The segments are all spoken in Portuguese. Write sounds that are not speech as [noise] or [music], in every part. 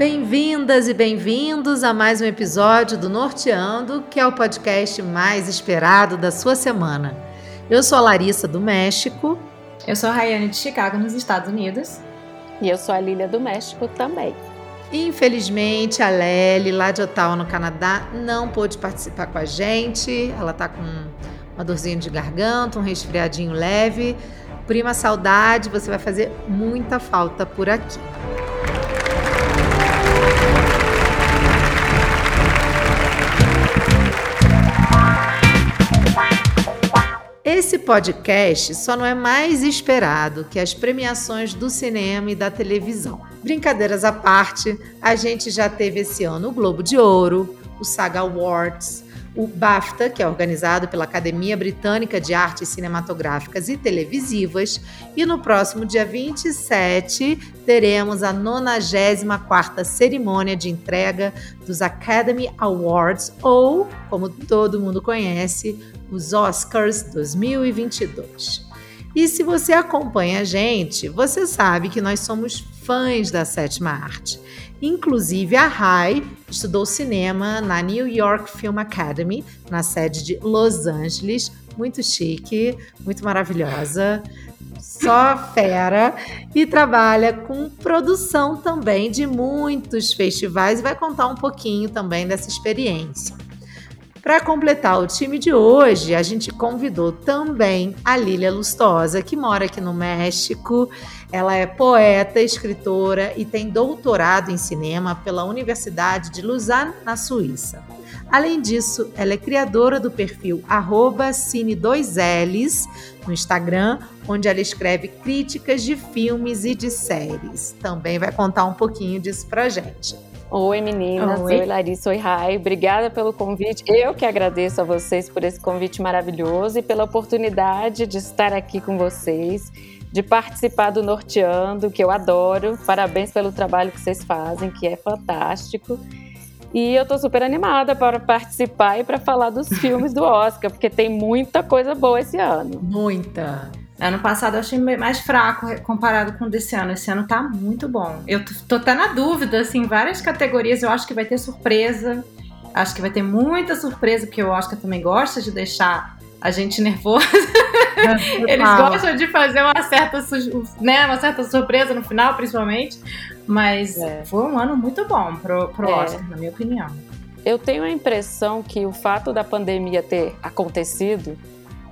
Bem-vindas e bem-vindos a mais um episódio do Norteando, que é o podcast mais esperado da sua semana. Eu sou a Larissa do México. Eu sou a Rayane de Chicago, nos Estados Unidos. E eu sou a Lília do México também. Infelizmente, a Lely, lá de Ottawa, no Canadá, não pôde participar com a gente. Ela tá com uma dorzinha de garganta, um resfriadinho leve. Prima saudade, você vai fazer muita falta por aqui. Esse podcast só não é mais esperado que as premiações do cinema e da televisão. Brincadeiras à parte, a gente já teve esse ano o Globo de Ouro, o Saga Awards, o BAFTA, que é organizado pela Academia Britânica de Artes Cinematográficas e Televisivas, e no próximo dia 27 teremos a 94ª cerimônia de entrega dos Academy Awards, ou, como todo mundo conhece, os Oscars 2022. E se você acompanha a gente, você sabe que nós somos fãs da sétima arte. Inclusive, a Rai estudou cinema na New York Film Academy, na sede de Los Angeles. Muito chique, muito maravilhosa, só fera. E trabalha com produção também de muitos festivais e vai contar um pouquinho também dessa experiência. Para completar o time de hoje, a gente convidou também a Lília Lustosa, que mora aqui no México. Ela é poeta, escritora e tem doutorado em cinema pela Universidade de Lausanne, na Suíça. Além disso, ela é criadora do perfil Cine2Ls no Instagram, onde ela escreve críticas de filmes e de séries. Também vai contar um pouquinho disso pra gente. Oi meninas, oi. oi Larissa, oi Rai, obrigada pelo convite. Eu que agradeço a vocês por esse convite maravilhoso e pela oportunidade de estar aqui com vocês, de participar do Norteando, que eu adoro. Parabéns pelo trabalho que vocês fazem, que é fantástico. E eu tô super animada para participar e para falar dos [laughs] filmes do Oscar, porque tem muita coisa boa esse ano. Muita. Ano passado eu achei mais fraco comparado com o desse ano. Esse ano tá muito bom. Eu tô até na dúvida, assim, várias categorias eu acho que vai ter surpresa. Acho que vai ter muita surpresa, porque o Oscar também gosta de deixar a gente nervosa. [laughs] É, Eles gostam de fazer uma certa, né, uma certa surpresa no final, principalmente. Mas é. foi um ano muito bom pro, pro é. Oscar, na minha opinião. Eu tenho a impressão que o fato da pandemia ter acontecido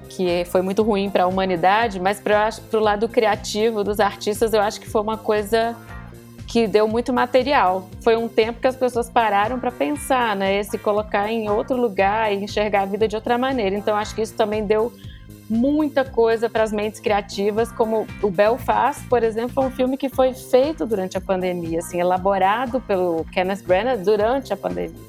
que foi muito ruim para a humanidade, mas para o lado criativo dos artistas, eu acho que foi uma coisa que deu muito material. Foi um tempo que as pessoas pararam para pensar, né? Se colocar em outro lugar e enxergar a vida de outra maneira. Então, acho que isso também deu muita coisa para as mentes criativas, como o Belfast, por exemplo, foi um filme que foi feito durante a pandemia, assim, elaborado pelo Kenneth Branagh durante a pandemia.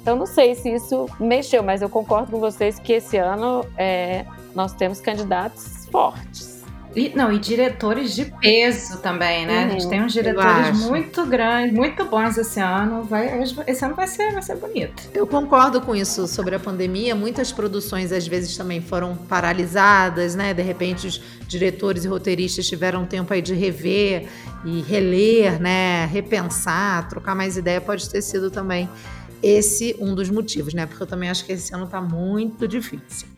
Então, não sei se isso mexeu, mas eu concordo com vocês que esse ano é, nós temos candidatos fortes. E, não, e diretores de peso também, né? Uhum, a gente tem uns diretores muito grandes, muito bons esse ano. Vai, esse ano vai ser, vai ser bonito. Eu concordo com isso sobre a pandemia. Muitas produções às vezes também foram paralisadas, né? De repente os diretores e roteiristas tiveram tempo aí de rever e reler, né? Repensar, trocar mais ideia. Pode ter sido também esse um dos motivos, né? Porque eu também acho que esse ano tá muito difícil.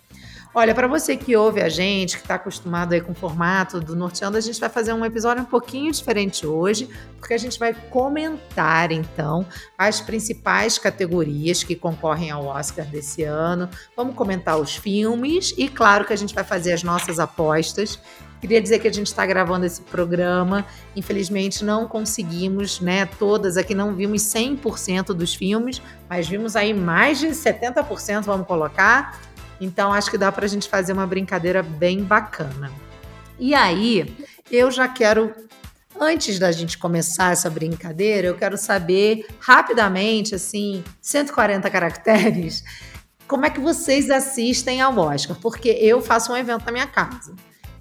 Olha, para você que ouve a gente, que está acostumado aí com o formato do Norteando, a gente vai fazer um episódio um pouquinho diferente hoje, porque a gente vai comentar então as principais categorias que concorrem ao Oscar desse ano. Vamos comentar os filmes e, claro, que a gente vai fazer as nossas apostas. Queria dizer que a gente está gravando esse programa. Infelizmente, não conseguimos, né? Todas aqui não vimos 100% dos filmes, mas vimos aí mais de 70%, vamos colocar. Então acho que dá para a gente fazer uma brincadeira bem bacana. E aí, eu já quero Antes da gente começar essa brincadeira, eu quero saber rapidamente, assim, 140 caracteres, como é que vocês assistem ao Oscar? Porque eu faço um evento na minha casa.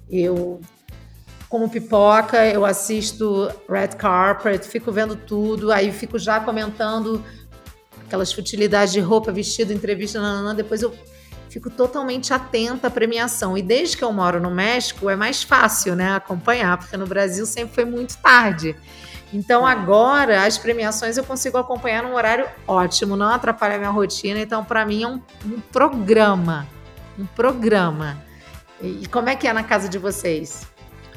Eu, como pipoca, eu assisto Red Carpet, fico vendo tudo, aí fico já comentando aquelas futilidades de roupa, vestido, entrevista, nananã, depois eu fico totalmente atenta à premiação. E desde que eu moro no México, é mais fácil, né, acompanhar, porque no Brasil sempre foi muito tarde. Então agora as premiações eu consigo acompanhar num horário ótimo, não atrapalha minha rotina. Então para mim é um, um, programa, um programa. E, como é que é na casa de vocês?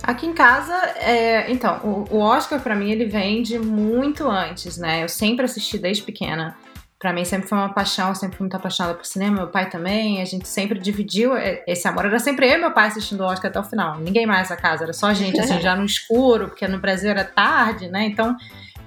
Aqui em casa, é, então, o, o Oscar para mim ele vem de muito antes, né? Eu sempre assisti desde pequena. Para mim sempre foi uma paixão, sempre fui muito apaixonada por cinema, meu pai também, a gente sempre dividiu esse amor. Era sempre eu e meu pai assistindo o Oscar até o final, ninguém mais na casa, era só a gente, assim, já no escuro, porque no Brasil era tarde, né? Então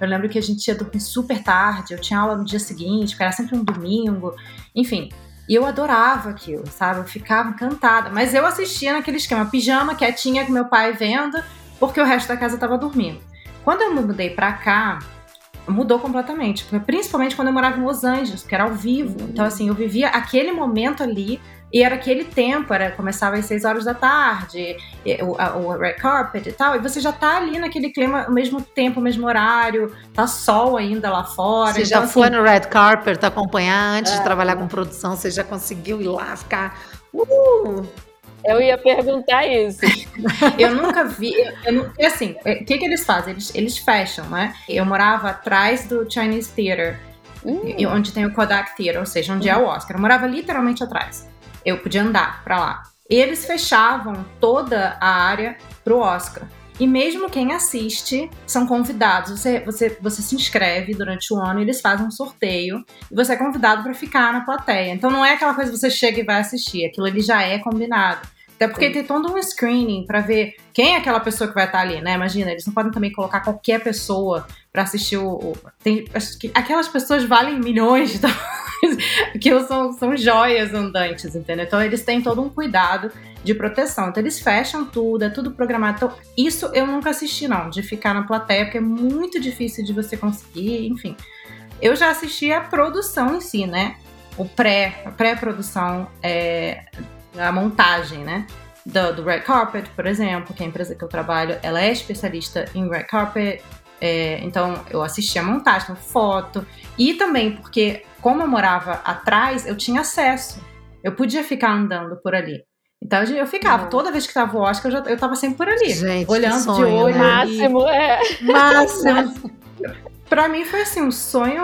eu lembro que a gente ia dormir super tarde, eu tinha aula no dia seguinte, era sempre um domingo, enfim. E eu adorava aquilo, sabe? Eu ficava encantada. Mas eu assistia naquele esquema, pijama, quietinha com meu pai vendo, porque o resto da casa tava dormindo. Quando eu me mudei pra cá, mudou completamente. Principalmente quando eu morava em Los Angeles, que era ao vivo. Uhum. Então, assim, eu vivia aquele momento ali e era aquele tempo, era, começava às 6 horas da tarde, o, a, o red carpet e tal, e você já tá ali naquele clima, ao mesmo tempo, ao mesmo horário, tá sol ainda lá fora. Você então, já foi assim, no red carpet acompanhar antes é, de trabalhar com produção, você já conseguiu ir lá ficar. Uh! Eu ia perguntar isso. [laughs] eu nunca vi. Eu, eu, assim, o é, que, que eles fazem? Eles, eles fecham, né? Eu morava atrás do Chinese Theater, hum. onde tem o Kodak Theater, ou seja, onde hum. é o Oscar. Eu morava literalmente atrás. Eu podia andar para lá. Eles fechavam toda a área pro Oscar. E mesmo quem assiste são convidados. Você, você, você se inscreve durante o ano eles fazem um sorteio e você é convidado para ficar na plateia. Então não é aquela coisa que você chega e vai assistir, aquilo ali já é combinado. Até porque Sim. tem todo um screening para ver quem é aquela pessoa que vai estar ali, né? Imagina, eles não podem também colocar qualquer pessoa para assistir o. o tem, acho que aquelas pessoas valem milhões de dólares, [laughs] que são, são joias andantes, entendeu? Então eles têm todo um cuidado de proteção. Então eles fecham tudo, é tudo programado. Então, isso eu nunca assisti, não, de ficar na plateia, porque é muito difícil de você conseguir, enfim. Eu já assisti a produção em si, né? O pré, a pré-produção, é, a montagem, né? Do, do, Red Carpet, por exemplo, que é a empresa que eu trabalho, ela é especialista em Red Carpet, é, então eu assisti a montagem, foto, e também porque, como eu morava atrás, eu tinha acesso. Eu podia ficar andando por ali. Então eu ficava, toda vez que tava o Oscar, eu, já, eu tava sempre por ali. Gente, olhando sonho, de olho. Né? Máximo, é. Máximo. pra mim foi assim, um sonho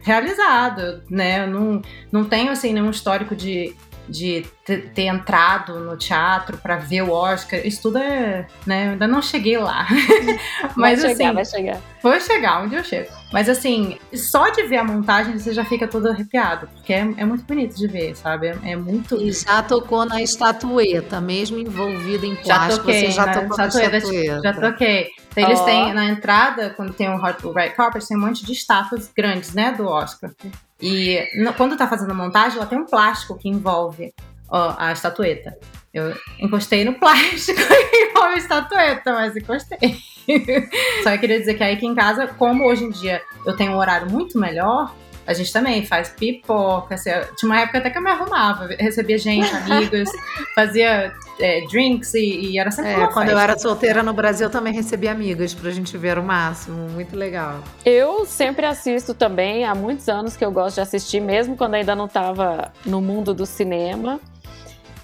realizado, né? Eu não, não tenho assim nenhum histórico de de ter, ter entrado no teatro para ver o Oscar. Isso tudo é. Né, eu ainda não cheguei lá. [laughs] Mas vai assim. Chegar, vai chegar. Foi chegar, onde eu chego. Mas assim, só de ver a montagem você já fica todo arrepiado, porque é, é muito bonito de ver, sabe? É, é, muito. E já tocou na estatueta, mesmo envolvida em plástico, já toquei, você já tocou na estatueta. Já toquei. Então, eles oh. têm na entrada, quando tem o, hot, o Red Carpet, tem um monte de estátuas grandes, né, do Oscar. E no, quando tá fazendo a montagem, ela tem um plástico que envolve ó, a estatueta. Eu encostei no plástico [laughs] que envolve a estatueta, mas encostei. [laughs] Só eu queria dizer que aí aqui em casa, como hoje em dia eu tenho um horário muito melhor, a gente também faz pipoca. Assim, tinha uma época até que eu me arrumava, recebia gente, [laughs] amigos, fazia é, drinks e, e, era sempre é, uma Quando eu era solteira no Brasil, eu também recebia amigas pra gente ver o máximo. Muito legal. Eu sempre assisto também, há muitos anos que eu gosto de assistir, mesmo quando ainda não estava no mundo do cinema.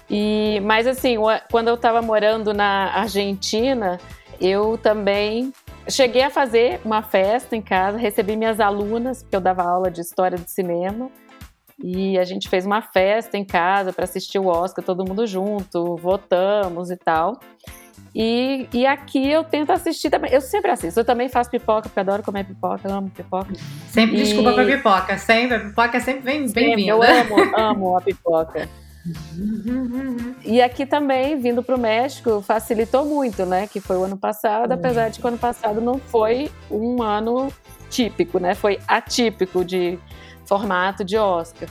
E, mas assim, quando eu estava morando na Argentina, eu também cheguei a fazer uma festa em casa, recebi minhas alunas, porque eu dava aula de história do cinema. E a gente fez uma festa em casa para assistir o Oscar, todo mundo junto, votamos e tal. E, e aqui eu tento assistir também. Eu sempre assisto. Eu também faço pipoca, porque adoro comer pipoca, amo pipoca. Sempre e... desculpa pra pipoca, sempre. A pipoca é sempre bem-vinda. Bem eu amo, amo a pipoca. E aqui também, vindo para o México, facilitou muito, né? Que foi o ano passado, apesar de que o ano passado não foi um ano típico, né? Foi atípico de formato de Oscar.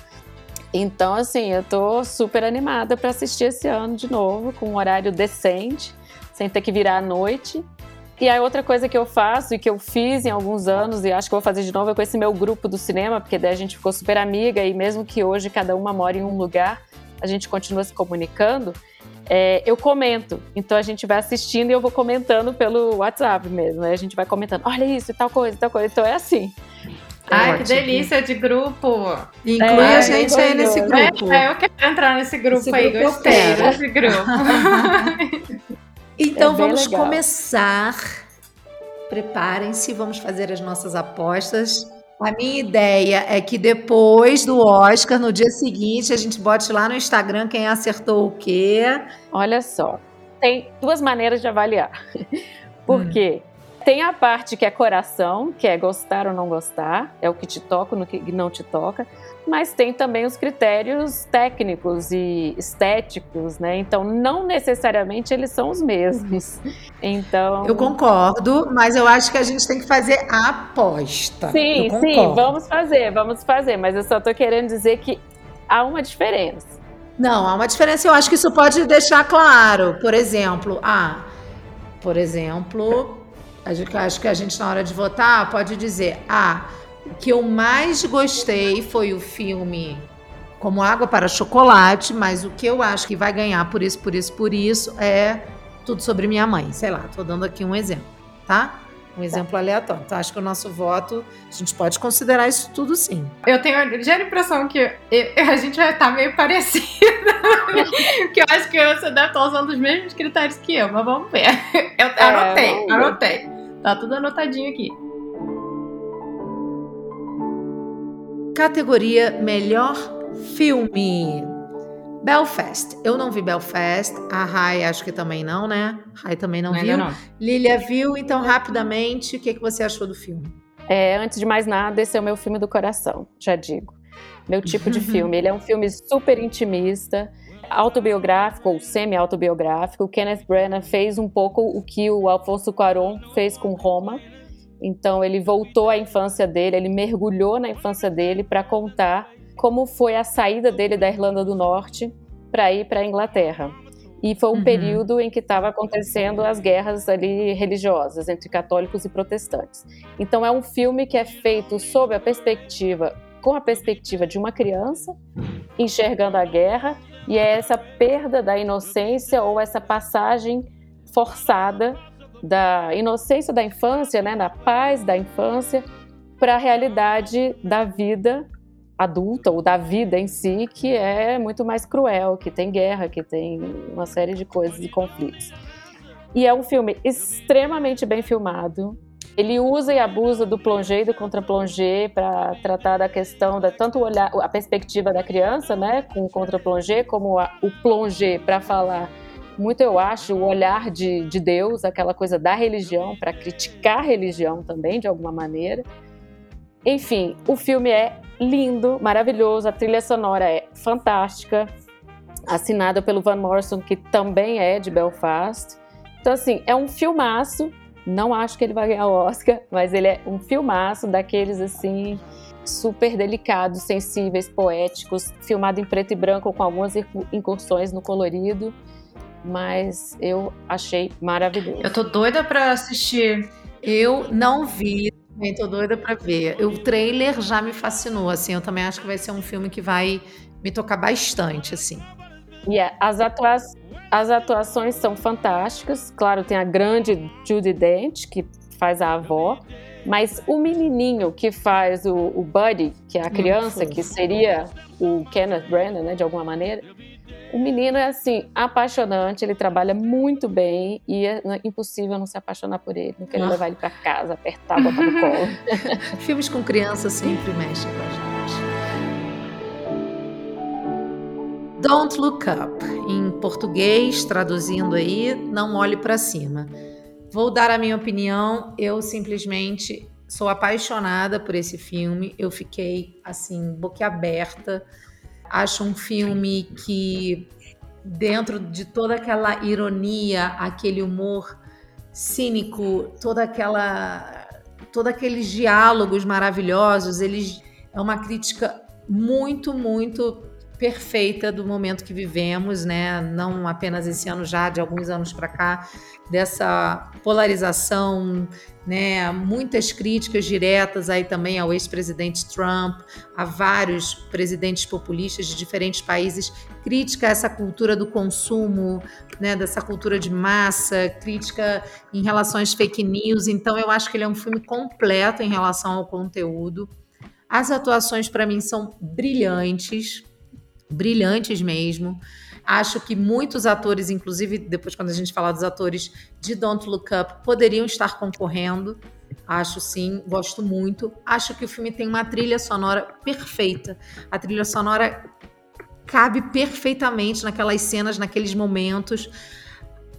Então, assim, eu tô super animada para assistir esse ano de novo, com um horário decente, sem ter que virar à noite. E a outra coisa que eu faço e que eu fiz em alguns anos, e acho que vou fazer de novo, é com esse meu grupo do cinema, porque daí a gente ficou super amiga, e mesmo que hoje cada uma mora em um lugar, a gente continua se comunicando, é, eu comento. Então a gente vai assistindo e eu vou comentando pelo WhatsApp mesmo. Né? A gente vai comentando, olha isso e tal coisa, tal coisa. Então é assim. Ai, Ótimo. que delícia de grupo. Inclui é, a gente aí nesse grupo. É, eu quero entrar nesse grupo Esse aí, grupo gostei desse grupo. [laughs] então é vamos legal. começar. Preparem-se, vamos fazer as nossas apostas. A minha ideia é que depois do Oscar, no dia seguinte, a gente bote lá no Instagram quem acertou o quê. Olha só, tem duas maneiras de avaliar. [laughs] Por hum. Tem a parte que é coração, que é gostar ou não gostar, é o que te toca, o que não te toca, mas tem também os critérios técnicos e estéticos, né? Então, não necessariamente eles são os mesmos. [laughs] Então. Eu concordo, mas eu acho que a gente tem que fazer a aposta. Sim, sim, vamos fazer, vamos fazer, mas eu só tô querendo dizer que há uma diferença. Não, há uma diferença, eu acho que isso pode deixar claro. Por exemplo, ah, por exemplo, Acho que a gente, na hora de votar, pode dizer: ah, que eu mais gostei foi o filme Como Água para Chocolate, mas o que eu acho que vai ganhar por isso, por isso, por isso é Tudo sobre Minha Mãe. Sei lá, tô dando aqui um exemplo, tá? Um exemplo aleatório. Então, acho que o nosso voto, a gente pode considerar isso tudo sim. Eu tenho a ligeira impressão que eu, a gente vai estar meio [laughs] parecida. que eu acho que você deve estar usando os mesmos critérios que eu, mas vamos ver. Eu é, anotei, anotei. Tá tudo anotadinho aqui. Categoria Melhor Filme. Belfast. Eu não vi Belfast. A Rai acho que também não, né? Rai também não, viu. Não. Lilia viu, então rapidamente, o que, que você achou do filme? É, antes de mais nada, esse é o meu filme do coração, já digo. Meu tipo de [laughs] filme. Ele é um filme super intimista autobiográfico ou semi-autobiográfico. O Kenneth Branagh fez um pouco o que o Alfonso Cuarón fez com Roma. Então ele voltou à infância dele, ele mergulhou na infância dele para contar como foi a saída dele da Irlanda do Norte para ir para a Inglaterra. E foi um uhum. período em que estava acontecendo as guerras ali religiosas entre católicos e protestantes. Então é um filme que é feito sob a perspectiva, com a perspectiva de uma criança enxergando a guerra e é essa perda da inocência ou essa passagem forçada da inocência da infância, né, da paz da infância, para a realidade da vida adulta ou da vida em si, que é muito mais cruel, que tem guerra, que tem uma série de coisas e conflitos. E é um filme extremamente bem filmado, ele usa e abusa do plongé e do contra-plongé para tratar da questão da tanto olhar a perspectiva da criança, né, com o contra-plongé, como a, o plongé para falar muito eu acho o olhar de, de Deus, aquela coisa da religião para criticar a religião também de alguma maneira. Enfim, o filme é lindo, maravilhoso, a trilha sonora é fantástica, assinada pelo Van Morrison, que também é de Belfast. Então assim, é um filmaço não acho que ele vai ganhar o Oscar, mas ele é um filmaço daqueles assim super delicados, sensíveis, poéticos, filmado em preto e branco com algumas incursões no colorido, mas eu achei maravilhoso. Eu tô doida para assistir. Eu não vi, também tô doida para ver. O trailer já me fascinou, assim, eu também acho que vai ser um filme que vai me tocar bastante, assim. E yeah, as atuações as atuações são fantásticas. Claro, tem a grande Judy Dent, que faz a avó. Mas o menininho que faz o, o Buddy, que é a criança, que seria o Kenneth Branagh, né, de alguma maneira, o menino é assim, apaixonante, ele trabalha muito bem e é impossível não se apaixonar por ele, não querer ah. levar ele para casa, apertar, botar no colo. [laughs] Filmes com criança sempre mexem com a gente. Don't Look Up, em português, traduzindo aí, não olhe para cima. Vou dar a minha opinião, eu simplesmente sou apaixonada por esse filme, eu fiquei assim, boquiaberta. Acho um filme que, dentro de toda aquela ironia, aquele humor cínico, toda aquela. todos aqueles diálogos maravilhosos, eles é uma crítica muito, muito perfeita do momento que vivemos, né? Não apenas esse ano já, de alguns anos para cá, dessa polarização, né? Muitas críticas diretas aí também ao ex-presidente Trump, a vários presidentes populistas de diferentes países, crítica a essa cultura do consumo, né? Dessa cultura de massa, crítica em relação às fake news. Então, eu acho que ele é um filme completo em relação ao conteúdo. As atuações para mim são brilhantes, brilhantes mesmo. Acho que muitos atores, inclusive depois quando a gente falar dos atores de Don't Look Up, poderiam estar concorrendo. Acho sim, gosto muito. Acho que o filme tem uma trilha sonora perfeita. A trilha sonora cabe perfeitamente naquelas cenas, naqueles momentos.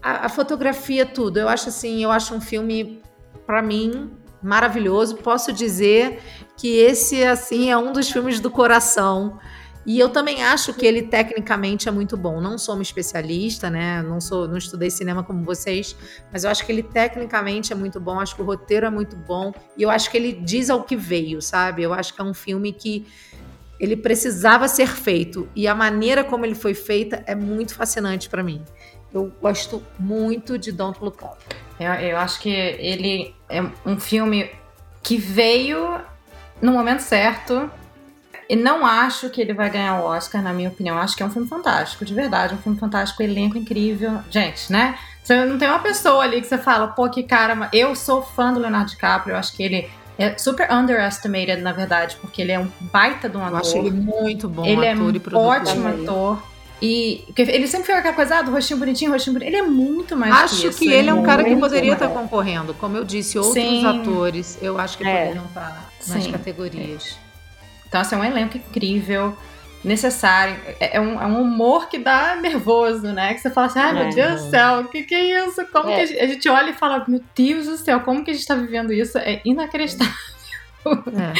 A, a fotografia, tudo. Eu acho assim, eu acho um filme, para mim, maravilhoso. Posso dizer que esse, assim, é um dos filmes do coração. E eu também acho que ele tecnicamente é muito bom. Não sou uma especialista, né? Não sou, não estudei cinema como vocês, mas eu acho que ele tecnicamente é muito bom. Acho que o roteiro é muito bom e eu acho que ele diz ao que veio, sabe? Eu acho que é um filme que ele precisava ser feito e a maneira como ele foi feita é muito fascinante para mim. Eu gosto muito de Don't Look Up. Eu, eu acho que ele é um filme que veio no momento certo e não acho que ele vai ganhar o Oscar, na minha opinião. Acho que é um filme fantástico, de verdade. Um filme fantástico, elenco incrível. Gente, né? Você não tem uma pessoa ali que você fala, pô, que cara. Eu sou fã do Leonardo DiCaprio, eu acho que ele é super underestimated, na verdade, porque ele é um baita de um ator. Eu acho ele muito bom ele é ator é e ótimo ator. E ele sempre foi aquela coisa ah, do rostinho bonitinho, rostinho bonitinho. Ele é muito mais Acho que, isso, que ele é um cara que poderia estar concorrendo. Como eu disse, outros Sim. atores, eu acho que É. poderiam estar nas Sim. categorias. Então, assim, é um elenco incrível, necessário. É, é um, é um humor que dá nervoso, né? Que você fala assim, ai meu É. Deus do céu, o que, que é isso? Como É. que a gente, a gente olha e fala, meu Deus do céu, como que a gente tá vivendo isso? É inacreditável. É.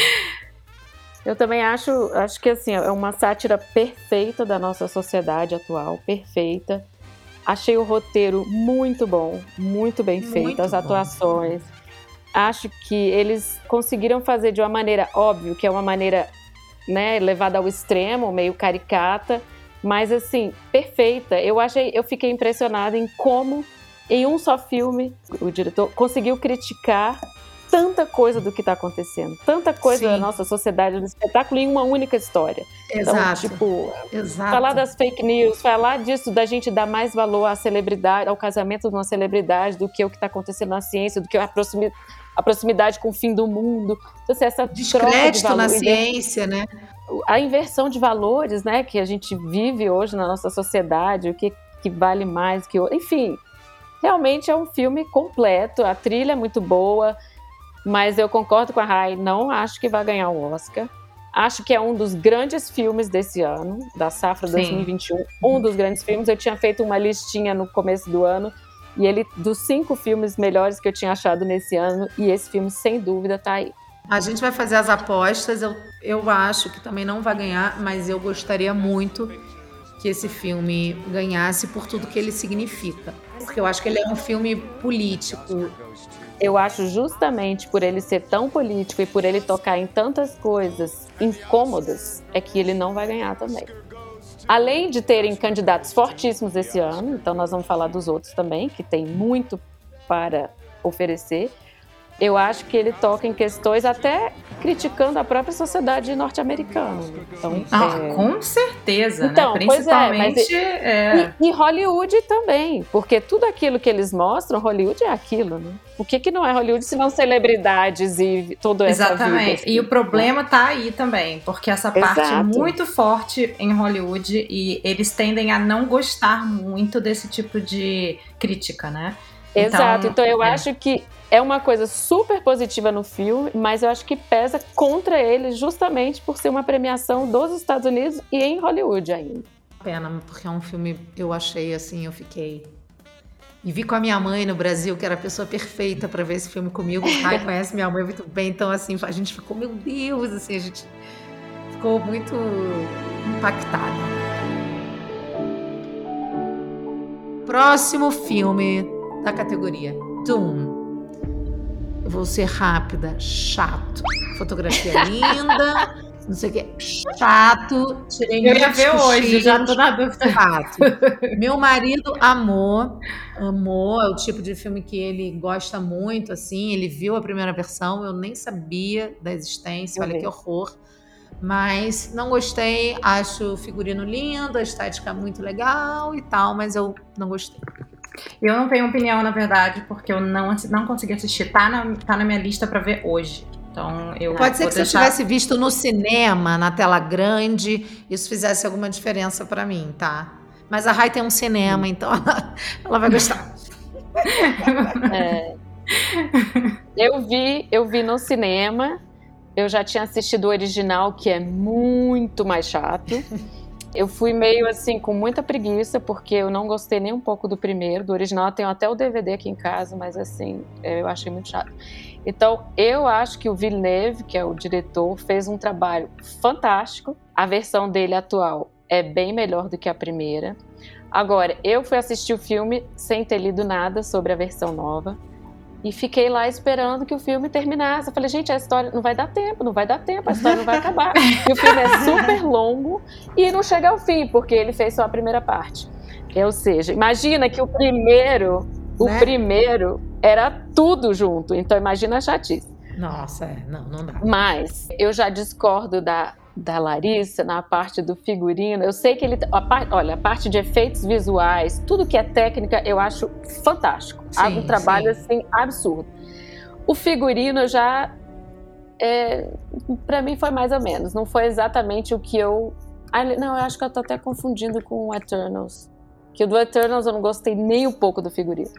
Eu também acho, acho que assim, é uma sátira perfeita da nossa sociedade atual, perfeita. Achei o roteiro muito bom, muito bem Muito feito, as bom. Acho que eles conseguiram fazer de uma maneira óbvio, que é uma maneira, né, levada ao extremo, meio caricata, mas assim, perfeita. Eu achei, eu fiquei impressionada em como em um só filme o diretor conseguiu criticar tanta coisa do que está acontecendo, tanta coisa Sim. da nossa sociedade do espetáculo em uma única história. Então, Exato. tipo, Exato. falar das fake news, falar disso, da gente dar mais valor à celebridade, ao casamento de uma celebridade, do que o que está acontecendo na ciência, do que a, proximi- a proximidade com o fim do mundo. Então, assim, essa de Descrédito valor, na inver- ciência, né? a inversão de valores, né, que a gente vive hoje na nossa sociedade, o que, que vale mais que o enfim, realmente é um filme completo, a trilha é muito boa, mas eu concordo com a Rai, não acho que vai ganhar o Oscar. Acho que é um dos grandes filmes desse ano, da safra Sim. 2021, um dos grandes filmes. Eu tinha feito uma listinha no começo do ano e ele dos cinco filmes melhores que eu tinha achado nesse ano e esse filme sem dúvida tá aí. A gente vai fazer as apostas. Eu, eu acho que também não vai ganhar, mas eu gostaria muito que esse filme ganhasse por tudo que ele significa. Porque eu acho que ele é um filme político. Eu acho justamente por ele ser tão político e por ele tocar em tantas coisas incômodas, é que ele não vai ganhar também. Além de terem candidatos fortíssimos esse ano, então nós vamos falar dos outros também, que tem muito para oferecer. Eu acho que ele toca em questões até criticando a própria sociedade norte-americana. Então, Ah, é, com certeza, Então, né? pois é, mas Principalmente. é, E, e Hollywood também, porque tudo aquilo que eles mostram, Hollywood é aquilo, né? O que, que não é Hollywood se não celebridades e toda essa Exatamente. vida, E o problema tá aí também, porque essa parte é Exato. muito forte em Hollywood e eles tendem a não gostar muito desse tipo de crítica, né? Exato. Então eu é. acho que é uma coisa super positiva no filme, mas eu acho que pesa contra ele justamente por ser uma premiação dos Estados Unidos e em Hollywood ainda. Pena, porque é um filme, eu achei assim, eu fiquei. E vi com a minha mãe no Brasil, que era a pessoa perfeita para ver esse filme comigo. [laughs] Ai, conhece minha mãe muito bem, então assim, a gente ficou, meu Deus, assim, a gente ficou muito impactada. Próximo filme da categoria Doom. Eu vou ser rápida, chato. Fotografia [laughs] linda, não sei o que, chato. Tirei Eu ia ver hoje, já tô na dúvida. Fato. Meu marido amou, amou. É o tipo de filme que ele gosta muito, assim. Ele viu a primeira versão, eu nem sabia da existência. Eu Olha que horror. Mas não gostei. Acho o figurino lindo, a estética muito legal e tal, mas eu não gostei. Eu não tenho opinião, na verdade, porque eu não, não consegui assistir. Tá na, tá na minha lista pra ver hoje. Então eu Pode ser que deixar... se eu tivesse visto no cinema, na tela grande, isso fizesse alguma diferença para mim, tá? Mas a Rai tem um cinema, então ela, ela vai gostar. [laughs] É. Eu vi, eu vi no cinema. Eu já tinha assistido o original, que é muito mais chato. Eu fui meio assim, com muita preguiça, porque eu não gostei nem um pouco do primeiro. Do original, eu tenho até o DVD aqui em casa, mas assim, eu achei muito chato. Então, eu acho que o Villeneuve, que é o diretor, fez um trabalho fantástico. A versão dele atual é bem melhor do que a primeira. Agora, eu fui assistir o filme sem ter lido nada sobre a versão nova. E fiquei lá esperando que o filme terminasse. Eu falei, gente, a história não vai dar tempo, não vai dar tempo, a história não vai acabar. e o filme é super longo e não chega ao fim, porque ele fez só a primeira parte. Ou seja, imagina que o primeiro, o né? primeiro era tudo junto. Então imagina a chatice. Nossa, é, não, não dá. Mas eu já discordo da, da Larissa na parte do figurino. Eu sei que ele. A parte, olha, a parte de efeitos visuais, tudo que é técnica, eu acho fantástico. Há um trabalho sim. assim absurdo. O figurino já. É, para mim foi mais ou menos. Não foi exatamente o que eu. Não, eu acho que eu tô até confundindo com o Eternals. Que o do Eternals eu não gostei nem um pouco do figurino.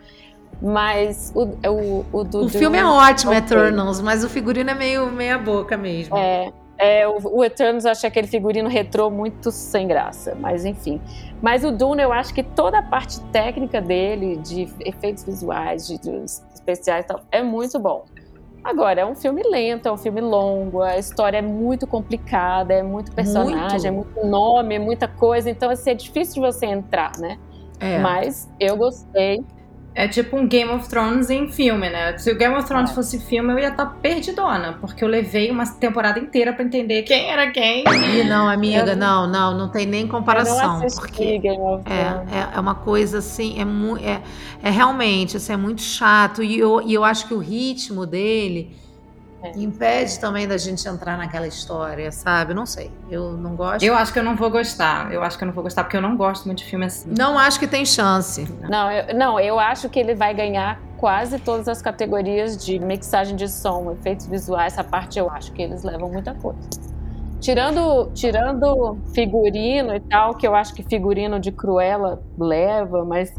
Mas o, o, o do. O filme é ótimo, okay. Eternals, mas o figurino é meio meia boca mesmo. É. É, o, o Eternals eu achei aquele figurino retrô muito sem graça, mas enfim. Mas o Dune, eu acho que toda a parte técnica dele, de efeitos visuais, de, de especiais e tal, é muito bom. Agora, é um filme lento, é um filme longo, a história é muito complicada, é muito personagem, muito. é muito nome, é muita coisa, então assim, é difícil de você entrar, né? É. Mas eu gostei. É tipo um Game of Thrones em filme, né? Se o Game of Thrones é. fosse filme, eu ia estar tá perdidona, porque eu levei uma temporada inteira para entender quem era quem. E não, amiga, eu... não, não, não tem nem comparação. porque Game of Thrones. É, é, é uma coisa assim, é, mu é, é realmente, assim, é muito chato. E eu, e eu acho que o ritmo dele é. Impede também da gente entrar naquela história, sabe? Não sei. Eu não gosto. Eu acho que eu não vou gostar. Eu acho que eu não vou gostar porque eu não gosto muito de filme assim. Não acho que tem chance. Não, eu, não, eu acho que ele vai ganhar quase todas as categorias de mixagem de som, efeitos visuais. Essa parte eu acho que eles levam muita coisa. Tirando, tirando figurino e tal, que eu acho que figurino de Cruella leva, mas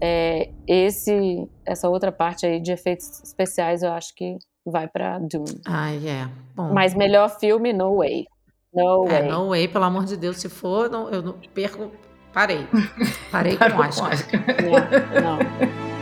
é, esse, essa outra parte aí de efeitos especiais eu acho que vai para Dune. Ai, é. Bom. Mas melhor filme, No Way. No é, Way. No Way, pelo amor de Deus, se for, não, eu não perco. Parei. Parei [laughs] com o Oscar. Não, não.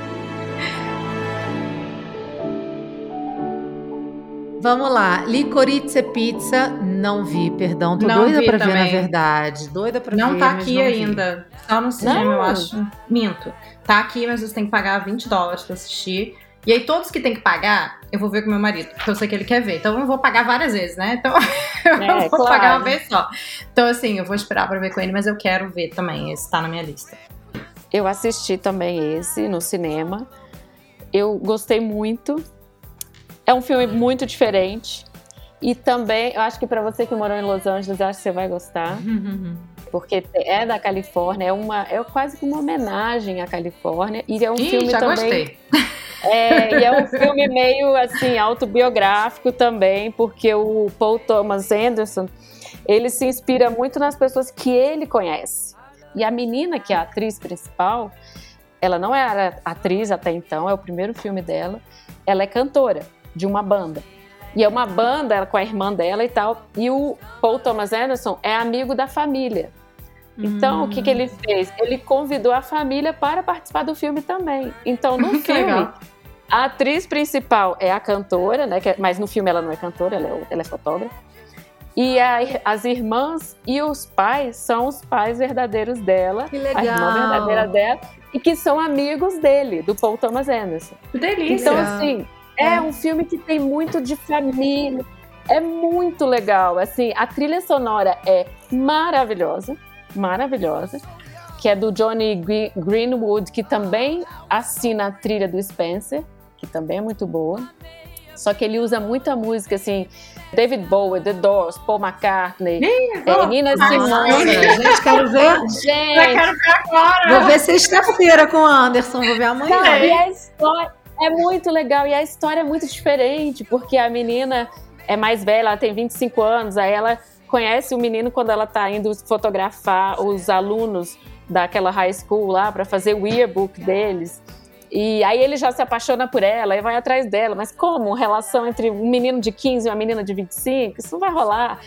Vamos lá, Licorice Pizza, não vi, perdão, tô não doida pra também. ver na verdade, doida pra não ver, tá aqui não ainda, vi. só no cinema não. eu acho, minto, tá aqui, mas você tem que pagar 20 dólares pra assistir, e aí, todos que tem que pagar, eu vou ver com meu marido, porque eu sei que ele quer ver. Então, eu vou pagar várias vezes, né? Então, [laughs] eu é, vou claro. pagar uma vez só. Então, assim, eu vou esperar pra ver com ele, mas eu quero ver também. Esse tá na minha lista. Eu assisti também esse no cinema. Eu gostei muito. É um filme muito diferente. E também, eu acho que para você que morou em Los Angeles, eu acho que você vai gostar. [laughs] Porque é da Califórnia, é uma é quase que uma homenagem à Califórnia. E é um Ih, filme já também. Gostei. É, e é um filme meio assim autobiográfico também, porque o Paul Thomas Anderson ele se inspira muito nas pessoas que ele conhece. E a menina que é a atriz principal, ela não era atriz até então, é o primeiro filme dela. Ela é cantora de uma banda. E é uma banda com a irmã dela e tal. E o Paul Thomas Anderson é amigo da família. Então, hum. o que, que ele hum. fez? Ele convidou a família para participar do filme também. Então, no [laughs] filme, legal. a atriz principal é a cantora, né? É, mas no filme ela não é cantora, ela é, ela é fotógrafa. E a, as irmãs e os pais são os pais verdadeiros dela. Que legal. A irmã verdadeira dela. E que são amigos dele, do Paul Thomas Anderson. Que delícia. Então, assim, é, é um filme que tem muito de família. É muito legal. Assim, a trilha sonora é maravilhosa maravilhosa, que é do Johnny Greenwood, que também assina a trilha do Spencer, que também é muito boa. Só que ele usa muita música assim, David Bowie, The Doors, Paul McCartney, é, Nina Simone. Gente, quero ver. Gente, quero ver agora. Vou ver sexta-feira com o Anderson, vou ver amanhã. e a história, É muito legal e a história é muito diferente, porque a menina é mais velha, ela tem 25 anos, aí ela conhece o menino quando ela tá indo fotografar os alunos daquela high school lá para fazer o yearbook deles. E aí ele já se apaixona por ela e vai atrás dela. Mas como? Relação entre um menino de 15 e uma menina de 25? Isso não vai rolar.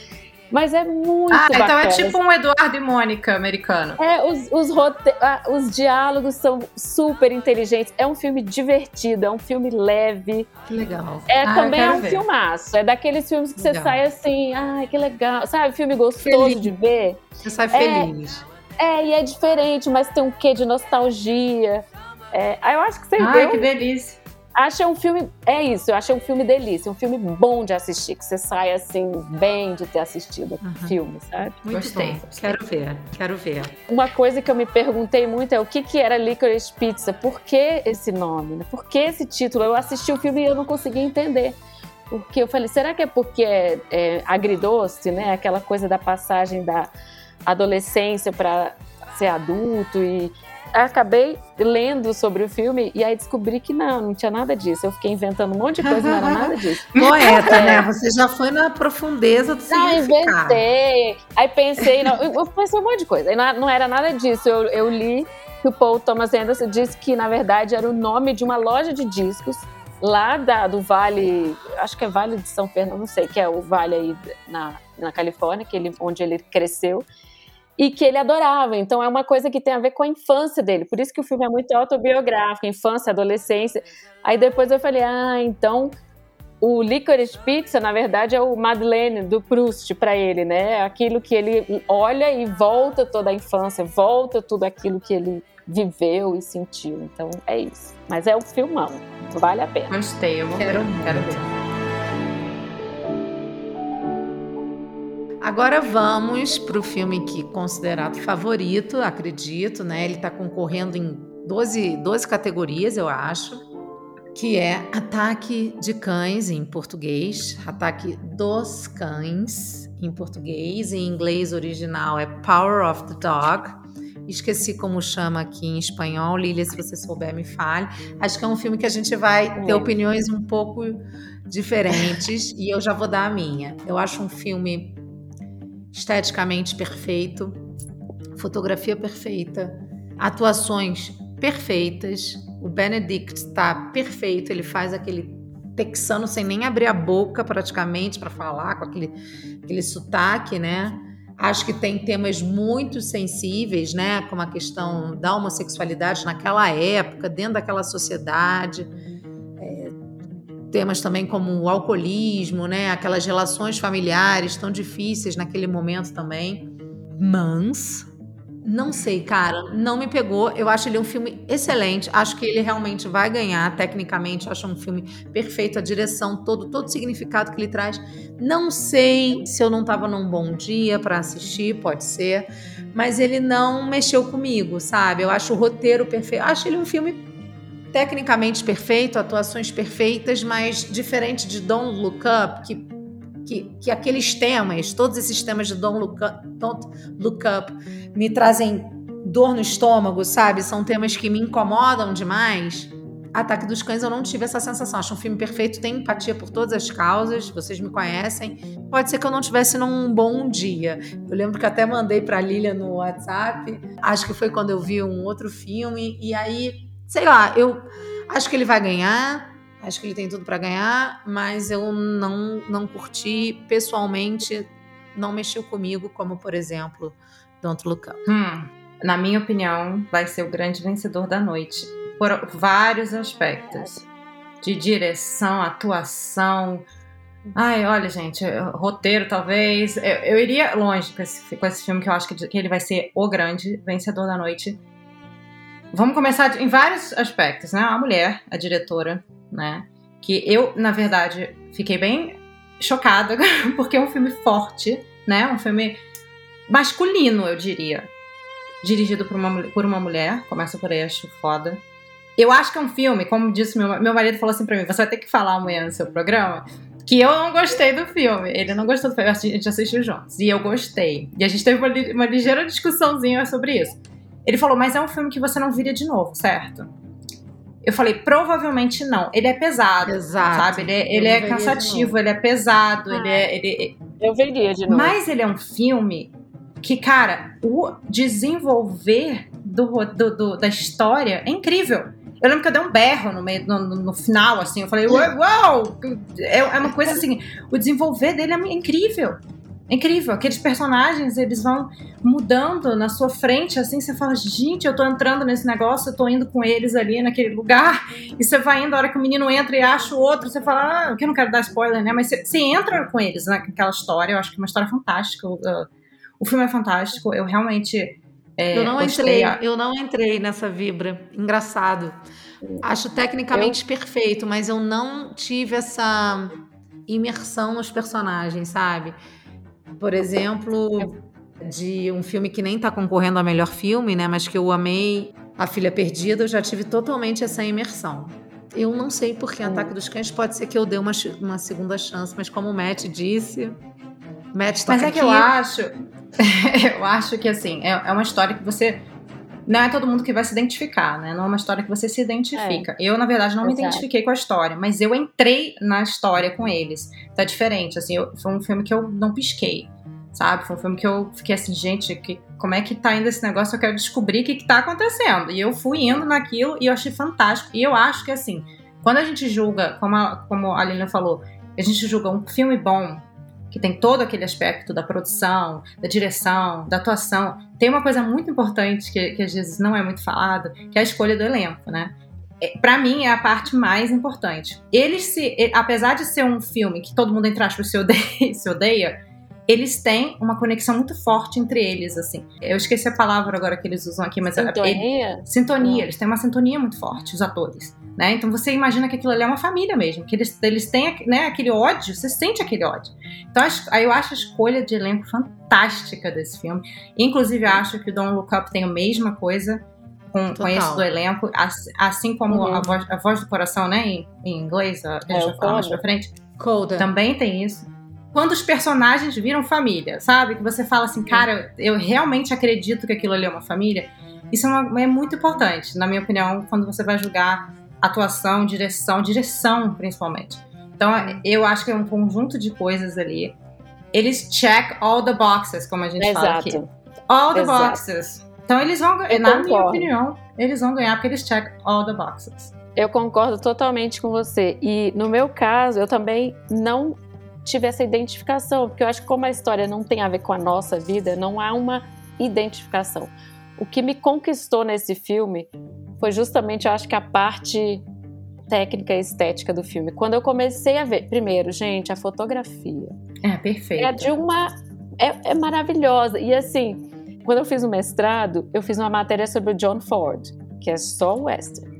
Mas é muito Ah, bacana. então é tipo um Eduardo e Mônica americano. É, os, os, rote... Ah, os diálogos são super inteligentes. É um filme divertido, é um filme leve. Que legal. É, ah, também é um ver. filmaço. É daqueles filmes que legal. você sai assim, ai, que legal. Sabe, filme gostoso feliz. de ver. Você sai feliz. É, é, e é diferente, mas tem um quê de nostalgia. É, eu acho que você Ai, que delícia. Achei um filme. É isso, eu achei um filme delícia, um filme bom de assistir, que você sai assim, bem de ter assistido o uhum. filme, sabe? Muito Gostei. Bom. Quero ver, quero ver. Uma coisa que eu me perguntei muito é o que, que era Licorice Pizza? Por que esse nome? Né? Por que esse título? Eu assisti o filme e eu não conseguia entender. Porque eu falei, será que é porque é, é agridoce, né? Aquela coisa da passagem da adolescência para ser adulto e acabei lendo sobre o filme e aí descobri que não, não tinha nada disso. Eu fiquei inventando um monte de coisa, não era [laughs] nada disso. Poeta, né? Você já foi na profundeza do não, inventei. Aí pensei, não, eu pensei um monte de coisa. Não, não era nada disso. Eu, eu li que o Paul Thomas Anderson disse que, na verdade, era o nome de uma loja de discos lá da, do Vale, acho que é Vale de São Fernando, não sei, que é o vale aí na, na Califórnia, que ele, onde ele cresceu e que ele adorava. Então é uma coisa que tem a ver com a infância dele. Por isso que o filme é muito autobiográfico, infância, adolescência. Aí depois eu falei: "Ah, então o Licorice Pizza, na verdade, é o Madeleine do Proust para ele, né? É aquilo que ele olha e volta toda a infância, volta tudo aquilo que ele viveu e sentiu. Então é isso. Mas é um filmão, vale a pena. Gostei, eu vou quero, quero ver. Agora vamos para o filme que considerado favorito, acredito, né? Ele está concorrendo em 12, 12 categorias, eu acho, que é Ataque de Cães em português, Ataque dos Cães em português, em inglês original é Power of the Dog. Esqueci como chama aqui em espanhol, Lilia, se você souber me fale. Acho que é um filme que a gente vai ter opiniões um pouco diferentes e eu já vou dar a minha. Eu acho um filme esteticamente perfeito, fotografia perfeita, atuações perfeitas. O Benedict está perfeito, ele faz aquele texano sem nem abrir a boca praticamente para falar com aquele, aquele sotaque, né? Acho que tem temas muito sensíveis, né? Como a questão da homossexualidade naquela época, dentro daquela sociedade temas também como o alcoolismo, né? Aquelas relações familiares tão difíceis naquele momento também. Mas não sei, cara, não me pegou. Eu acho ele um filme excelente. Acho que ele realmente vai ganhar tecnicamente. Acho um filme perfeito, a direção, todo, todo o significado que ele traz. Não sei se eu não estava num bom dia para assistir, pode ser, mas ele não mexeu comigo, sabe? Eu acho o roteiro perfeito. Acho ele um filme tecnicamente perfeito, atuações perfeitas, mas diferente de Don't Look Up, que, que, que aqueles temas, todos esses temas de Don't Look, Up, Don't Look Up me trazem dor no estômago, sabe? São temas que me incomodam demais. Ataque dos Cães eu não tive essa sensação. Acho um filme perfeito, tem empatia por todas as causas, vocês me conhecem. Pode ser que eu não tivesse num bom dia. Eu lembro que até mandei para Lilia no WhatsApp. Acho que foi quando eu vi um outro filme e aí sei lá, eu acho que ele vai ganhar, acho que ele tem tudo para ganhar, mas eu não, não curti pessoalmente, não mexeu comigo, como por exemplo, Don't Look Up. Hum, na minha opinião, vai ser o grande vencedor da noite, por vários aspectos. De direção, atuação, Ai, olha, gente, roteiro talvez. Eu, eu iria longe com esse, com esse filme, que eu acho que, que ele vai ser o grande vencedor da noite. Vamos começar em vários aspectos, né? A mulher, a diretora, né? Que eu, na verdade, fiquei bem chocada, [laughs] porque é um filme forte, né? Um filme masculino, eu diria. Dirigido por uma, por uma mulher, começa por aí, acho foda. Eu acho que é um filme, como disse meu, meu marido, falou assim pra mim: você vai ter que falar amanhã no seu programa que eu não gostei do filme. Ele não gostou do filme, a gente assistiu juntos. E eu gostei. E a gente teve uma, uma ligeira discussãozinha sobre isso. Ele falou, mas é um filme que você não viria de novo, certo? Eu falei, provavelmente não. Ele é pesado, Exato. sabe? Ele é, ele é cansativo, ele é pesado, ah, ele é... Ele... Eu veria de novo. Mas ele é um filme que, cara, o desenvolver do, do, do da história é incrível. Eu lembro que eu dei um berro no meio, no, no final, assim. Eu falei, uau! uau! É, é uma coisa assim. O desenvolver dele é incrível. É incrível. Aqueles personagens, eles vão mudando na sua frente, assim. Você fala, gente, eu tô entrando nesse negócio, eu tô indo com eles ali naquele lugar. [laughs] E você vai indo, a hora que o menino entra e acha o outro, você fala, ah, eu não quero dar spoiler, né? Mas você, você entra com eles naquela história. Eu acho que é uma história fantástica. O, o filme é fantástico. Eu realmente é, eu não entrei, a... eu não entrei nessa vibra. Engraçado. Acho tecnicamente eu... perfeito, mas eu não tive essa imersão nos personagens, sabe? Por exemplo, de um filme que nem tá concorrendo a melhor filme, né? Mas que eu amei, A Filha Perdida, eu já tive totalmente essa imersão. Eu não sei porque hum. Ataque dos Cães pode ser que eu dê uma, uma segunda chance, mas como o Matt disse, Matt tá Mas é aqui. que eu acho, [laughs] eu acho que assim, é, é, uma história que você. Não é todo mundo que vai se identificar, né? Não é uma história que você se identifica. É. Eu, na verdade, não Exato. me identifiquei com a história, mas eu entrei na história com eles. Tá diferente, assim, eu, foi um filme que eu não pisquei, sabe? Foi um filme que eu fiquei assim, gente, que, como é que tá indo esse negócio? Eu quero descobrir o que, que tá acontecendo. E eu fui indo naquilo e eu achei fantástico. E eu acho que, assim, quando a gente julga, como a, como a Lilian falou, a gente julga um filme bom que tem todo aquele aspecto da produção, da direção, da atuação, tem uma coisa muito importante que, que às vezes não é muito falado, que é a escolha do elenco, né? É, para mim é a parte mais importante. Eles se, apesar de ser um filme que todo mundo entre aspas se odeia, [laughs] se odeia eles têm uma conexão muito forte entre eles, assim. Eu esqueci a palavra agora que eles usam aqui, mas sintonia. Ele, sintonia. Eles têm uma sintonia muito forte, os atores. Né? Então você imagina que aquilo ali é uma família mesmo, que eles, eles têm né, aquele ódio, você sente aquele ódio. Então aí eu acho a escolha de elenco fantástica desse filme. Inclusive acho que o Don't Look Up tem a mesma coisa com, com esse do elenco, assim como uhum. a, voz, a voz do coração, né, em, em inglês, a, a gente é, vai falar mais pra frente. Coda. Também tem isso. Quando os personagens viram família, sabe? Que você fala assim, cara, eu realmente acredito que aquilo ali é uma família. Isso é, uma, é muito importante, na minha opinião, quando você vai julgar atuação, direção, direção principalmente. Então, eu acho que é um conjunto de coisas ali. Eles check all the boxes, como a gente Exato. fala aqui. All the Exato. boxes. Então, eles vão ganhar, na concordo. minha opinião, eles vão ganhar porque eles check all the boxes. Eu concordo totalmente com você. E no meu caso, eu também não tive essa identificação, porque eu acho que como a história não tem a ver com a nossa vida, não há uma identificação. O que me conquistou nesse filme foi justamente, eu acho que a parte técnica e estética do filme. Quando eu comecei a ver, primeiro, gente, a fotografia. É perfeita. É de uma. É, é maravilhosa. E assim, quando eu fiz o mestrado, eu fiz uma matéria sobre o John Ford, que é só um western.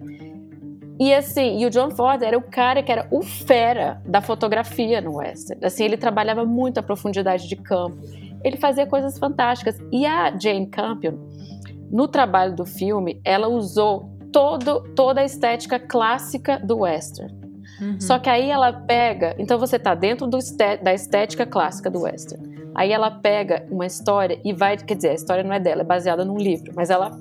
E assim, e o John Ford era o cara que era o fera da fotografia no western. Assim, ele trabalhava muito a profundidade de campo. Ele fazia coisas fantásticas. E a Jane Campion, no trabalho do filme, ela usou todo, toda a estética clássica do western. Uhum. Só que aí ela pega, então você está dentro do, da estética clássica do western. Aí ela pega uma história e vai, quer dizer, a história não é dela, é baseada num livro, mas ela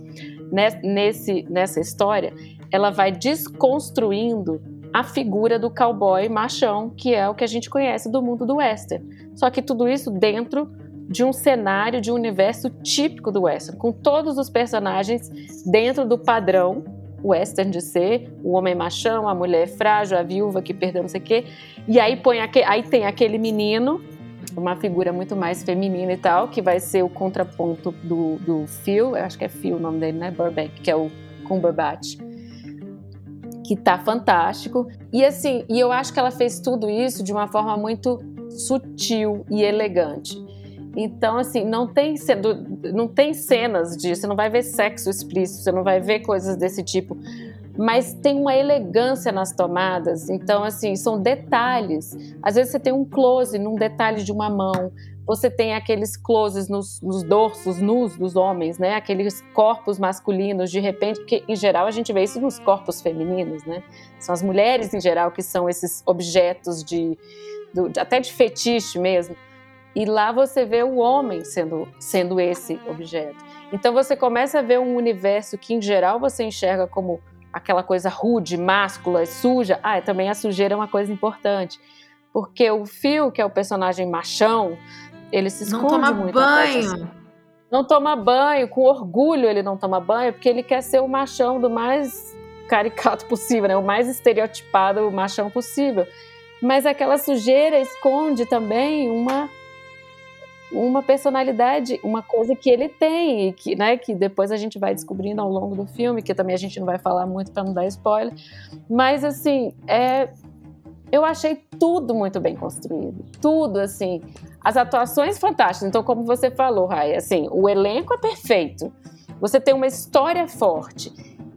nesse nessa história, ela vai desconstruindo a figura do cowboy machão, que é o que a gente conhece do mundo do western. Só que tudo isso dentro de um cenário, de um universo típico do western, com todos os personagens dentro do padrão western de ser o homem machão, a mulher frágil, a viúva que perdeu não sei o quê. E aí, põe aí tem aquele menino, uma figura muito mais feminina e tal, que vai ser o contraponto do, do Phil, eu acho que é Phil o nome dele, né? Burbank, que é o Cumberbatch. Que tá fantástico. E assim, e eu acho que ela fez tudo isso de uma forma muito sutil e elegante. Então, assim, não tem, não tem cenas disso, você não vai ver sexo explícito, você não vai ver coisas desse tipo. Mas tem uma elegância nas tomadas, então, assim, são detalhes. Às vezes você tem um close num detalhe de uma mão, você tem aqueles closes nos, nos dorsos nus dos homens, né? Aqueles corpos masculinos, de repente, porque em geral a gente vê isso nos corpos femininos, né? São as mulheres em geral que são esses objetos de, de até de fetiche mesmo. E lá você vê o homem sendo, sendo esse objeto. Então você começa a ver um universo que, em geral, você enxerga como aquela coisa rude, máscula, suja, ah, também a sujeira é uma coisa importante. Porque o Phil, que é o personagem machão, ele se esconde não toma muito. banho. Não toma banho, com orgulho ele não toma banho, porque ele quer ser o machão do mais caricato possível, né? o mais estereotipado, o machão possível. Mas aquela sujeira esconde também uma uma personalidade, uma coisa que ele tem e que, né, que depois a gente vai descobrindo ao longo do filme, que também a gente não vai falar muito para não dar spoiler. Mas assim, é eu achei tudo muito bem construído. Tudo assim, as atuações fantásticas. Então, como você falou, Rai, assim, o elenco é perfeito. Você tem uma história forte.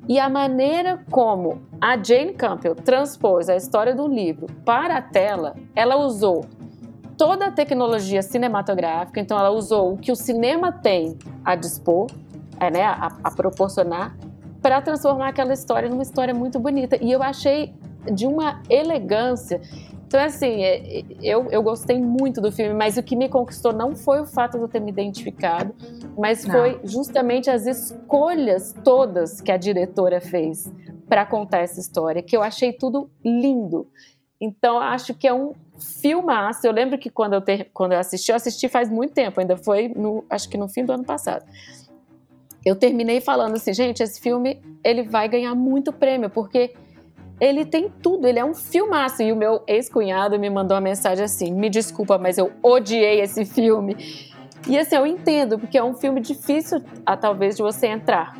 E a maneira como a Jane Campbell transpôs a história do livro para a tela, ela usou toda a tecnologia cinematográfica, então ela usou o que o cinema tem a dispor, é, né, a, a proporcionar, para transformar aquela história numa história muito bonita. E eu achei de uma elegância. Então, assim, é, eu, eu gostei muito do filme, mas o que me conquistou não foi o fato de eu ter me identificado, mas foi justamente as escolhas todas que a diretora fez para contar essa história, que eu achei tudo lindo. Então, acho que é um filmaço. Eu lembro que quando eu, ter, quando eu assisti, eu assisti faz muito tempo, ainda foi, no, acho que no fim do ano passado. Eu terminei falando assim, gente, esse filme ele vai ganhar muito prêmio, porque ele tem tudo, ele é um filmaço. E o meu ex-cunhado me mandou uma mensagem assim: me desculpa, mas eu odiei esse filme. E assim, eu entendo, porque é um filme difícil, a, talvez, de você entrar.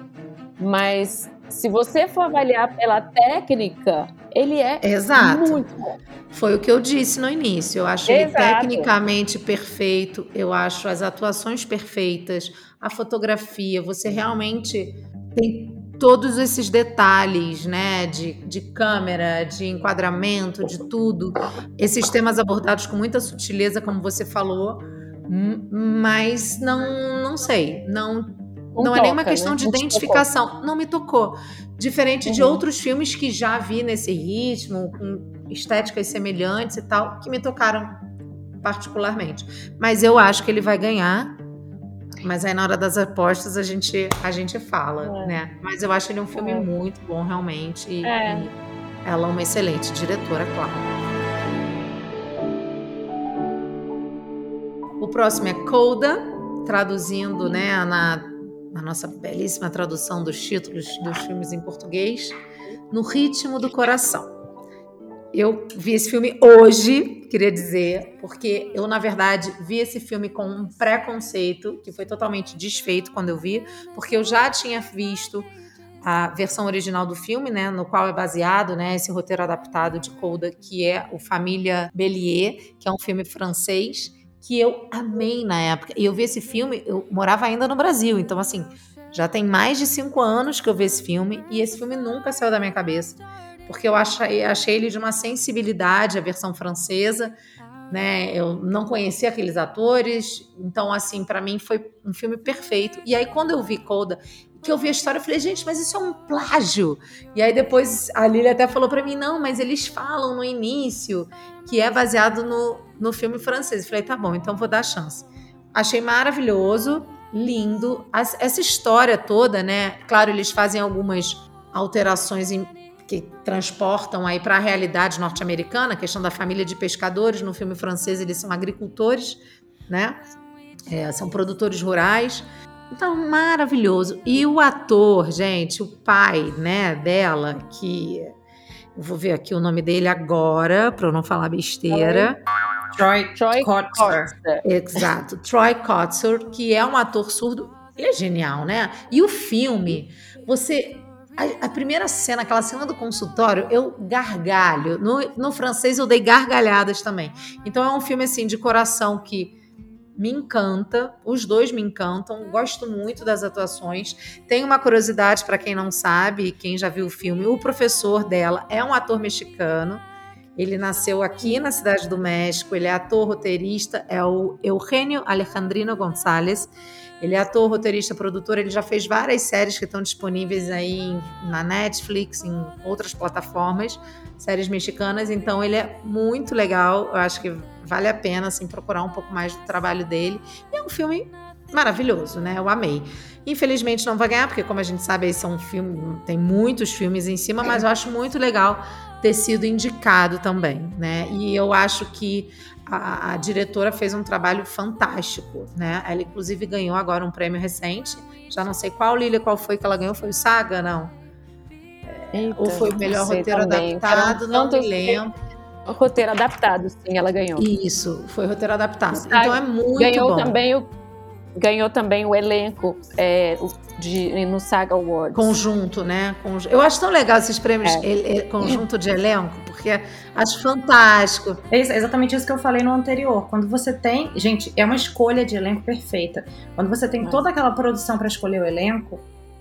Mas se você for avaliar pela técnica, ele é Exato. muito bom. Foi o que eu disse no início. Eu acho ele tecnicamente perfeito, eu acho as atuações perfeitas, a fotografia, você realmente tem todos esses detalhes, né, de, de câmera, de enquadramento, de tudo. Esses temas abordados com muita sutileza, como você falou, mas não, não sei, não não, não toca, é nenhuma questão né? de identificação. Tocou. Não me tocou. Diferente uhum. de outros filmes que já vi nesse ritmo, com estéticas semelhantes e tal, que me tocaram particularmente. Mas eu acho que ele vai ganhar. Mas aí na hora das apostas a gente, a gente fala, é. né? Mas eu acho ele um filme é. muito bom, realmente. E, é. e ela é uma excelente diretora, claro. O próximo é Coda, traduzindo né, na na nossa belíssima tradução dos títulos dos filmes em português, No Ritmo do Coração. Eu vi esse filme hoje, queria dizer, porque eu, na verdade, vi esse filme com um preconceito que foi totalmente desfeito quando eu vi, porque eu já tinha visto a versão original do filme, né, no qual é baseado, né, esse roteiro adaptado de Coda, que é o Família Bélier, que é um filme francês, que eu amei na época. E eu vi esse filme, eu morava ainda no Brasil, então assim, já tem mais de cinco anos que eu vi esse filme e esse filme nunca saiu da minha cabeça, porque eu achei, achei ele de uma sensibilidade, a versão francesa, né? Eu não conhecia aqueles atores, então assim, para mim foi um filme perfeito. E aí quando eu vi Coda, que eu vi a história, eu falei, gente, mas isso é um plágio. E aí depois a Lili até falou para mim, não, mas eles falam no início que é baseado no, no filme francês. Eu falei, tá bom, então vou dar a chance. Achei maravilhoso, lindo. Essa história toda, né? Claro, eles fazem algumas alterações em, que transportam aí para a realidade norte-americana, a questão da família de pescadores. No filme francês, eles são agricultores, né? É, são produtores rurais. Então, maravilhoso. E o ator, gente, o pai, né, dela, que eu vou ver aqui o nome dele agora, para eu não falar besteira. Troy, Troy Kotzer. Exato, Troy Kotzer, que é um ator surdo. Ele é genial, né? E o filme, você a, a, primeira cena, aquela cena do consultório, eu gargalho. No, no francês eu dei gargalhadas também. Então é um filme assim de coração que me encanta, os dois me encantam, gosto muito das atuações. Tem uma curiosidade para quem não sabe, quem já viu o filme, o professor dela é um ator mexicano. Ele nasceu aqui na cidade do México, ele é ator, roteirista, é o Eugenio Alejandrino González. Ele é ator, roteirista, produtor, ele já fez várias séries que estão disponíveis aí na Netflix, em outras plataformas, séries mexicanas, então ele é muito legal, eu acho que vale a pena assim, procurar um pouco mais do trabalho dele. E é um filme maravilhoso, né? Eu amei. Infelizmente não vai ganhar, porque como a gente sabe, esse é um filme, tem muitos filmes em cima, mas eu acho muito legal ter sido indicado também, né? E eu acho que a, a, diretora fez um trabalho fantástico, né? Ela inclusive ganhou agora um prêmio recente. Já não sei qual Lilia, qual foi que ela ganhou, foi o Saga, não? Eita, Ou foi o melhor roteiro também. adaptado, não me lembro. Roteiro adaptado, sim, ela ganhou. Isso, foi roteiro adaptado. Então é muito ganhou bom. Também o, ganhou também o elenco é, de, no Saga Awards. Conjunto, né? Eu acho tão legal esses prêmios é. conjunto de elenco, porque acho fantástico. É exatamente isso que eu falei no anterior. Quando você tem. Gente, é uma escolha de elenco perfeita. Quando você tem toda aquela produção para escolher o elenco,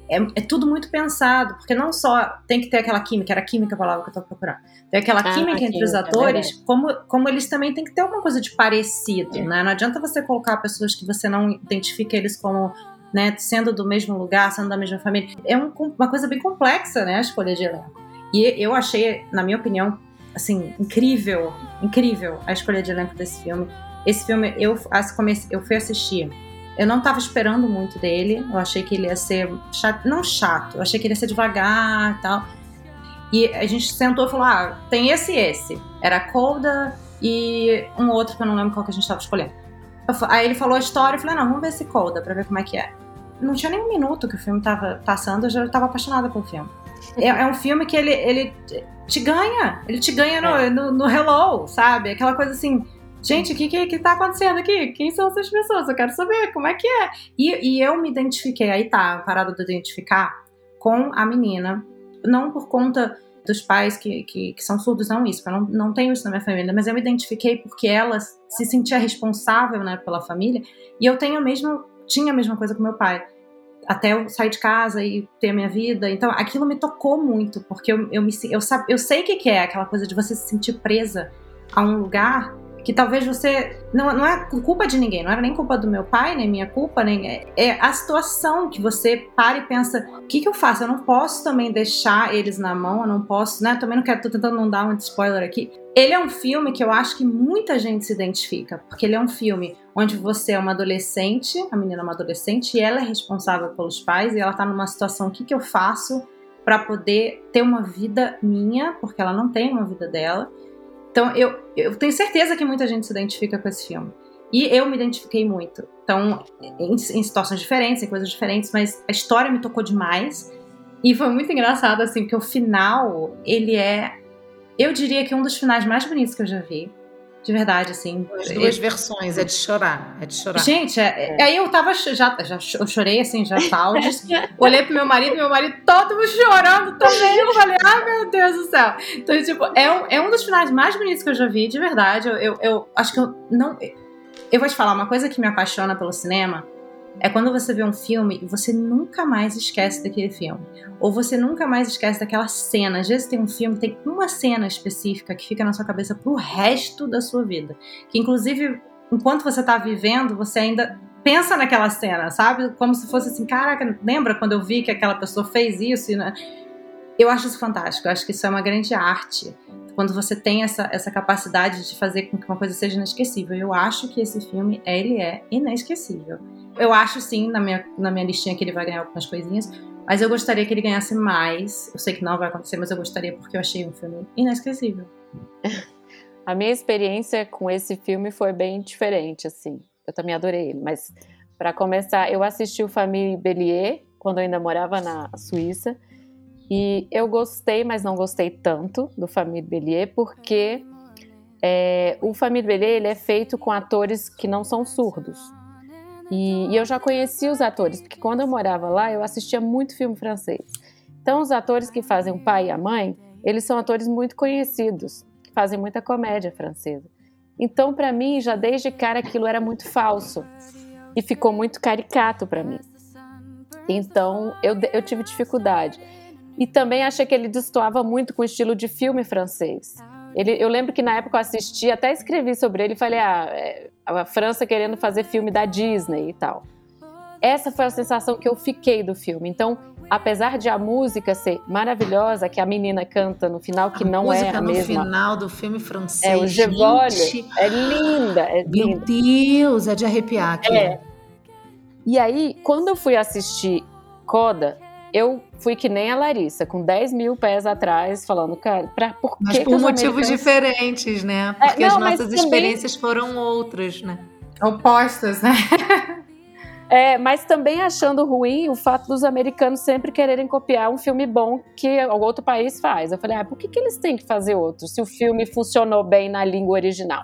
é, é, tudo muito pensado, porque não só tem que ter aquela química, era química a palavra que eu estou procurando, tem aquela ah, química entre os é atores, é como, como eles também têm que ter alguma coisa de parecido, é. né? Não adianta você colocar pessoas que você não identifica eles como né, sendo do mesmo lugar, sendo da mesma família. É um, uma coisa bem complexa, né, a escolha de elenco. E eu achei, na minha opinião, assim, incrível, incrível a escolha de elenco desse filme. Esse filme, eu, eu fui assistir eu não estava esperando muito dele. Eu achei que ele ia ser chato, não chato, eu achei que ele ia ser devagar e tal. E a gente sentou e falou: ah, tem esse e esse. Era Colda e um outro que eu não lembro qual que a gente estava escolhendo. Aí ele falou a história, eu falei: não, vamos ver esse Colda pra ver como é que é. Não tinha nem um minuto que o filme estava passando, eu já estava apaixonada pelo filme. É, é, um filme que ele, ele te ganha, ele te ganha no, é. no, no Hello, sabe? Aquela coisa assim gente, o que, que, que tá acontecendo aqui? Quem são essas pessoas? Eu quero saber como é que é. E, e eu me identifiquei, aí tá, parada de identificar com a menina, não por conta dos pais que, que, que, são surdos, não isso, eu não, não tenho isso na minha família, mas eu me identifiquei porque ela se sentia responsável né, pela família, e eu tenho a mesma, tinha a mesma coisa com meu pai, até eu sair de casa e ter a minha vida, então aquilo me tocou muito, porque eu, eu, me, eu, eu sei o que, que é aquela coisa de você se sentir presa a um lugar que talvez você. Não, não é culpa de ninguém, não era nem culpa do meu pai, nem minha culpa, nem. É, é a situação que você para e pensa: o que, que eu faço? Eu não posso também deixar eles na mão, eu não posso, né? Também não quero, tô tentando não dar um spoiler aqui. Ele é um filme que eu acho que muita gente se identifica, porque ele é um filme onde você é uma adolescente, a menina é uma adolescente, e ela é responsável pelos pais, e ela tá numa situação: o que, que eu faço para poder ter uma vida minha, porque ela não tem uma vida dela então, eu, eu tenho certeza que muita gente se identifica com esse filme. E eu me identifiquei muito. Então, em, em, situações diferentes, em coisas diferentes, mas a história me tocou demais. E foi muito engraçado, assim, porque o final, ele é. Eu diria que um dos finais mais bonitos que eu já vi. De verdade, assim. As duas versões, é de chorar, é de chorar. Gente, é, é. aí eu tava, já, já eu chorei, assim, já saldes. [laughs] Olhei pro meu marido, meu marido todo chorando também. Eu falei, ai ah, meu Deus do céu. Então, tipo, é um, é um dos finais mais bonitos que eu já vi, de verdade. Eu, eu, eu acho que eu não. Eu vou te falar, uma coisa que me apaixona pelo cinema é quando você vê um filme e você nunca mais esquece daquele filme. Ou você nunca mais esquece daquela cena. Às vezes tem um filme, tem uma cena específica que fica na sua cabeça pro resto da sua vida. Que inclusive, enquanto você tá vivendo, você ainda pensa naquela cena, sabe? Como se fosse assim, caraca, lembra quando eu vi que aquela pessoa fez isso? Né? Eu acho isso fantástico. Eu acho que isso é uma grande arte quando você tem essa, essa capacidade de fazer com que uma coisa seja inesquecível. Eu acho que esse filme, ele é inesquecível. Eu acho sim, na minha, na minha listinha, que ele vai ganhar algumas coisinhas, mas eu gostaria que ele ganhasse mais. Eu sei que não vai acontecer, mas eu gostaria porque eu achei um filme inesquecível. [laughs] A minha experiência com esse filme foi bem diferente, assim. Eu também adorei ele, mas para começar, eu assisti o Famille Bellier quando eu ainda morava na Suíça. E eu gostei, mas não gostei tanto do Famille Bellier, porque é, o Famille Bellier ele é feito com atores que não são surdos. E, e, eu já conheci os atores, porque quando eu morava lá, eu assistia muito filme francês. Então, os atores que fazem o pai e a mãe, eles são atores muito conhecidos, que fazem muita comédia francesa. Então, para mim, já desde cara, aquilo era muito falso e ficou muito caricato para mim. Então, eu, eu tive dificuldade. E também achei que ele destoava muito com o estilo de filme francês. Ele, eu lembro que na época eu assisti, até escrevi sobre ele e falei: ah, é, a França querendo fazer filme da Disney e tal. Essa foi a sensação que eu fiquei do filme. Então, apesar de a música ser maravilhosa, que a menina canta no final, que a não é a mesma. no final do filme francês. É, o Gevole. É linda, é Meu linda. Deus, é de arrepiar aqui. É. E aí, quando eu fui assistir Coda, eu fui que nem a Larissa, com 10 mil pés atrás, falando, cara, pra, por mas que por que motivos diferentes, né? É, Porque é, não, as nossas também... experiências foram outras, né? Opostas, né? [laughs] É, mas também achando ruim o fato dos americanos sempre quererem copiar um filme bom que o outro país faz. Eu falei, ah, por que, que eles têm que fazer outro se o filme funcionou bem na língua original?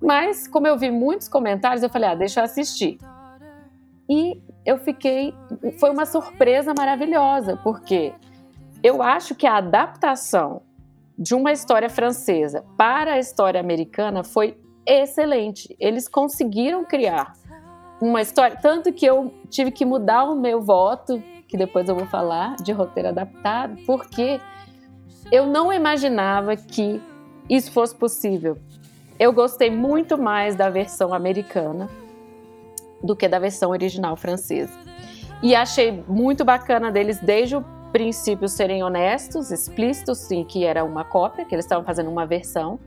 Mas, como eu vi muitos comentários, eu falei, ah, deixa eu assistir. E eu fiquei. Foi uma surpresa maravilhosa, porque eu acho que a adaptação de uma história francesa para a história americana foi excelente. Eles conseguiram criar uma história. Tanto que eu tive que mudar o meu voto, que depois eu vou falar, de roteiro adaptado, porque eu não imaginava que isso fosse possível. Eu gostei muito mais da versão americana do que da versão original francesa. E achei muito bacana deles desde o princípio serem honestos, explícitos, sim, que era uma cópia, que eles estavam fazendo uma versão.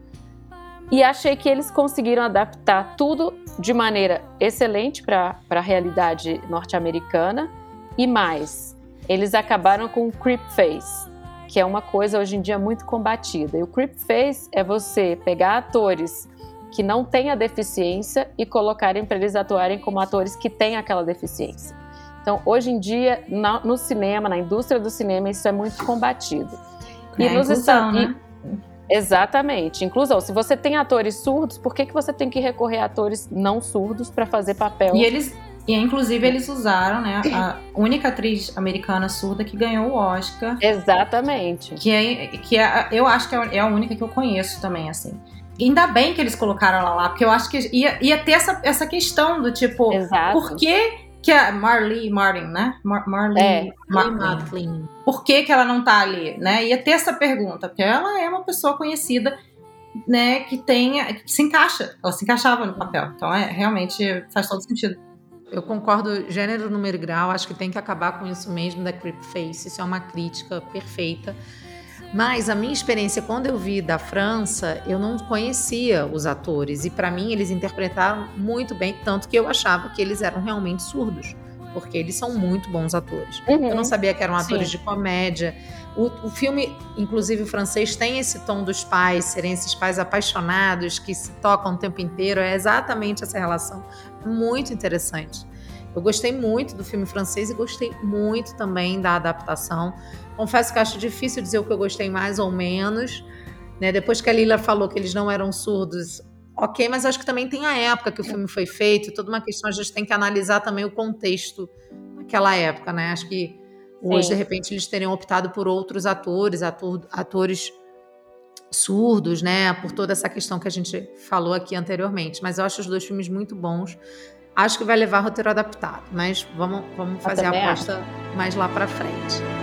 E achei que eles conseguiram adaptar tudo de maneira excelente para a realidade norte-americana. E mais, eles acabaram com o creep face, que é uma coisa hoje em dia muito combatida. E o creep face é você pegar atores que não têm a deficiência e colocarem para eles atuarem como atores que têm aquela deficiência. Então, hoje em dia, no cinema, na indústria do cinema, isso é muito combatido. E é nos Estados né? Exatamente. Inclusão. Se você tem atores surdos, por que, que você tem que recorrer a atores não surdos para fazer papel? E eles. E inclusive eles usaram, né, a única atriz americana surda que ganhou o Oscar. Exatamente. Que é, que é, eu acho que é a única que eu conheço também, assim. Ainda bem que eles colocaram ela lá, porque eu acho que ia, ia ter essa, essa questão do tipo, Exato. por que que é Marley Martin, né? Mar Marley é, Martin. Por que, que ela não tá ali, né? Ia ter essa pergunta, porque ela é uma pessoa conhecida, né, que tem, que se encaixa, ela se encaixava no papel. Então, é, realmente faz todo sentido. Eu concordo, gênero, número e grau, acho que tem que acabar com isso mesmo da creep face, isso é uma crítica perfeita. Mas a minha experiência, quando eu vi da França, eu não conhecia os atores. E para mim, eles interpretaram muito bem, tanto que eu achava que eles eram realmente surdos. Porque eles são muito bons atores. Uhum. Eu não sabia que eram atores Sim. de comédia. O, o, filme, inclusive o francês, tem esse tom dos pais, serem esses pais apaixonados que se tocam o tempo inteiro. É exatamente essa relação. Muito interessante. Eu gostei muito do filme francês e gostei muito também da adaptação. Confesso que acho difícil dizer o que eu gostei mais ou menos. Né? Depois que a Lila falou que eles não eram surdos, ok, mas acho que também tem a época que o filme foi feito, toda uma questão, a gente tem que analisar também o contexto daquela época, né? Acho que hoje, Sim. de repente, eles teriam optado por outros atores, ator, atores surdos, né? Por toda essa questão que a gente falou aqui anteriormente. Mas eu acho os dois filmes muito bons. Acho que vai levar roteiro adaptado, mas vamos, vamos fazer a aposta acho. mais lá para frente.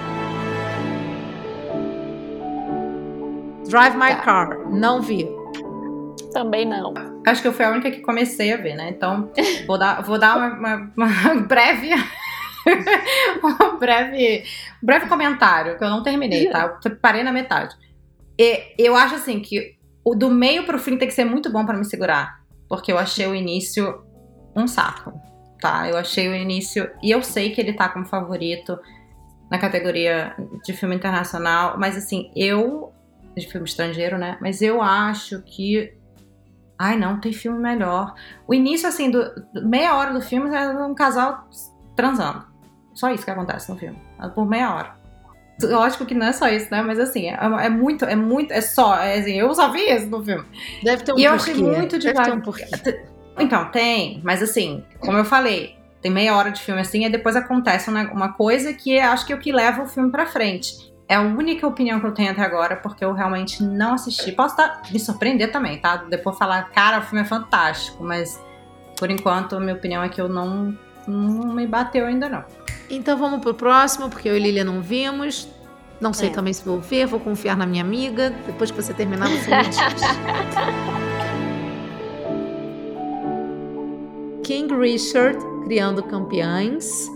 Drive My tá. Car, não vi. Também não. Acho que eu fui a única que comecei a ver, né? Então, vou dar, vou dar uma, uma, uma [laughs] breve. um breve, breve comentário, que eu não terminei, tá? Eu parei na metade. E eu acho assim que o do meio pro fim tem que ser muito bom para me segurar. Porque eu achei o início um saco, tá? Eu achei o início. E eu sei que ele tá como favorito na categoria de filme internacional, mas assim, eu de filme estrangeiro, né? Mas eu acho que. Ai, não, tem filme melhor. O início, assim, do, meia hora do filme é um casal transando. Só isso que acontece no filme. Por meia hora. Lógico que não é só isso, né? Mas assim, é, é muito, é muito, é só. É, assim, eu só vi isso no filme. Deve ter um E eu achei muito devagar. Um então, tem, mas assim, como eu falei, tem meia hora de filme assim, e depois acontece uma, uma coisa que acho que é o que leva o filme pra frente. É a única opinião que eu tenho até agora, porque eu realmente não assisti. Posso tá, me surpreender também, tá? Depois falar, cara, o filme é fantástico, mas por enquanto a minha opinião é que eu não, não me bateu ainda não. Então vamos pro próximo, porque eu e Lilia não vimos. Não sei é. também se vou ver, vou confiar na minha amiga. Depois que você terminar, você me diz. [laughs] King Richard, Criando Campeões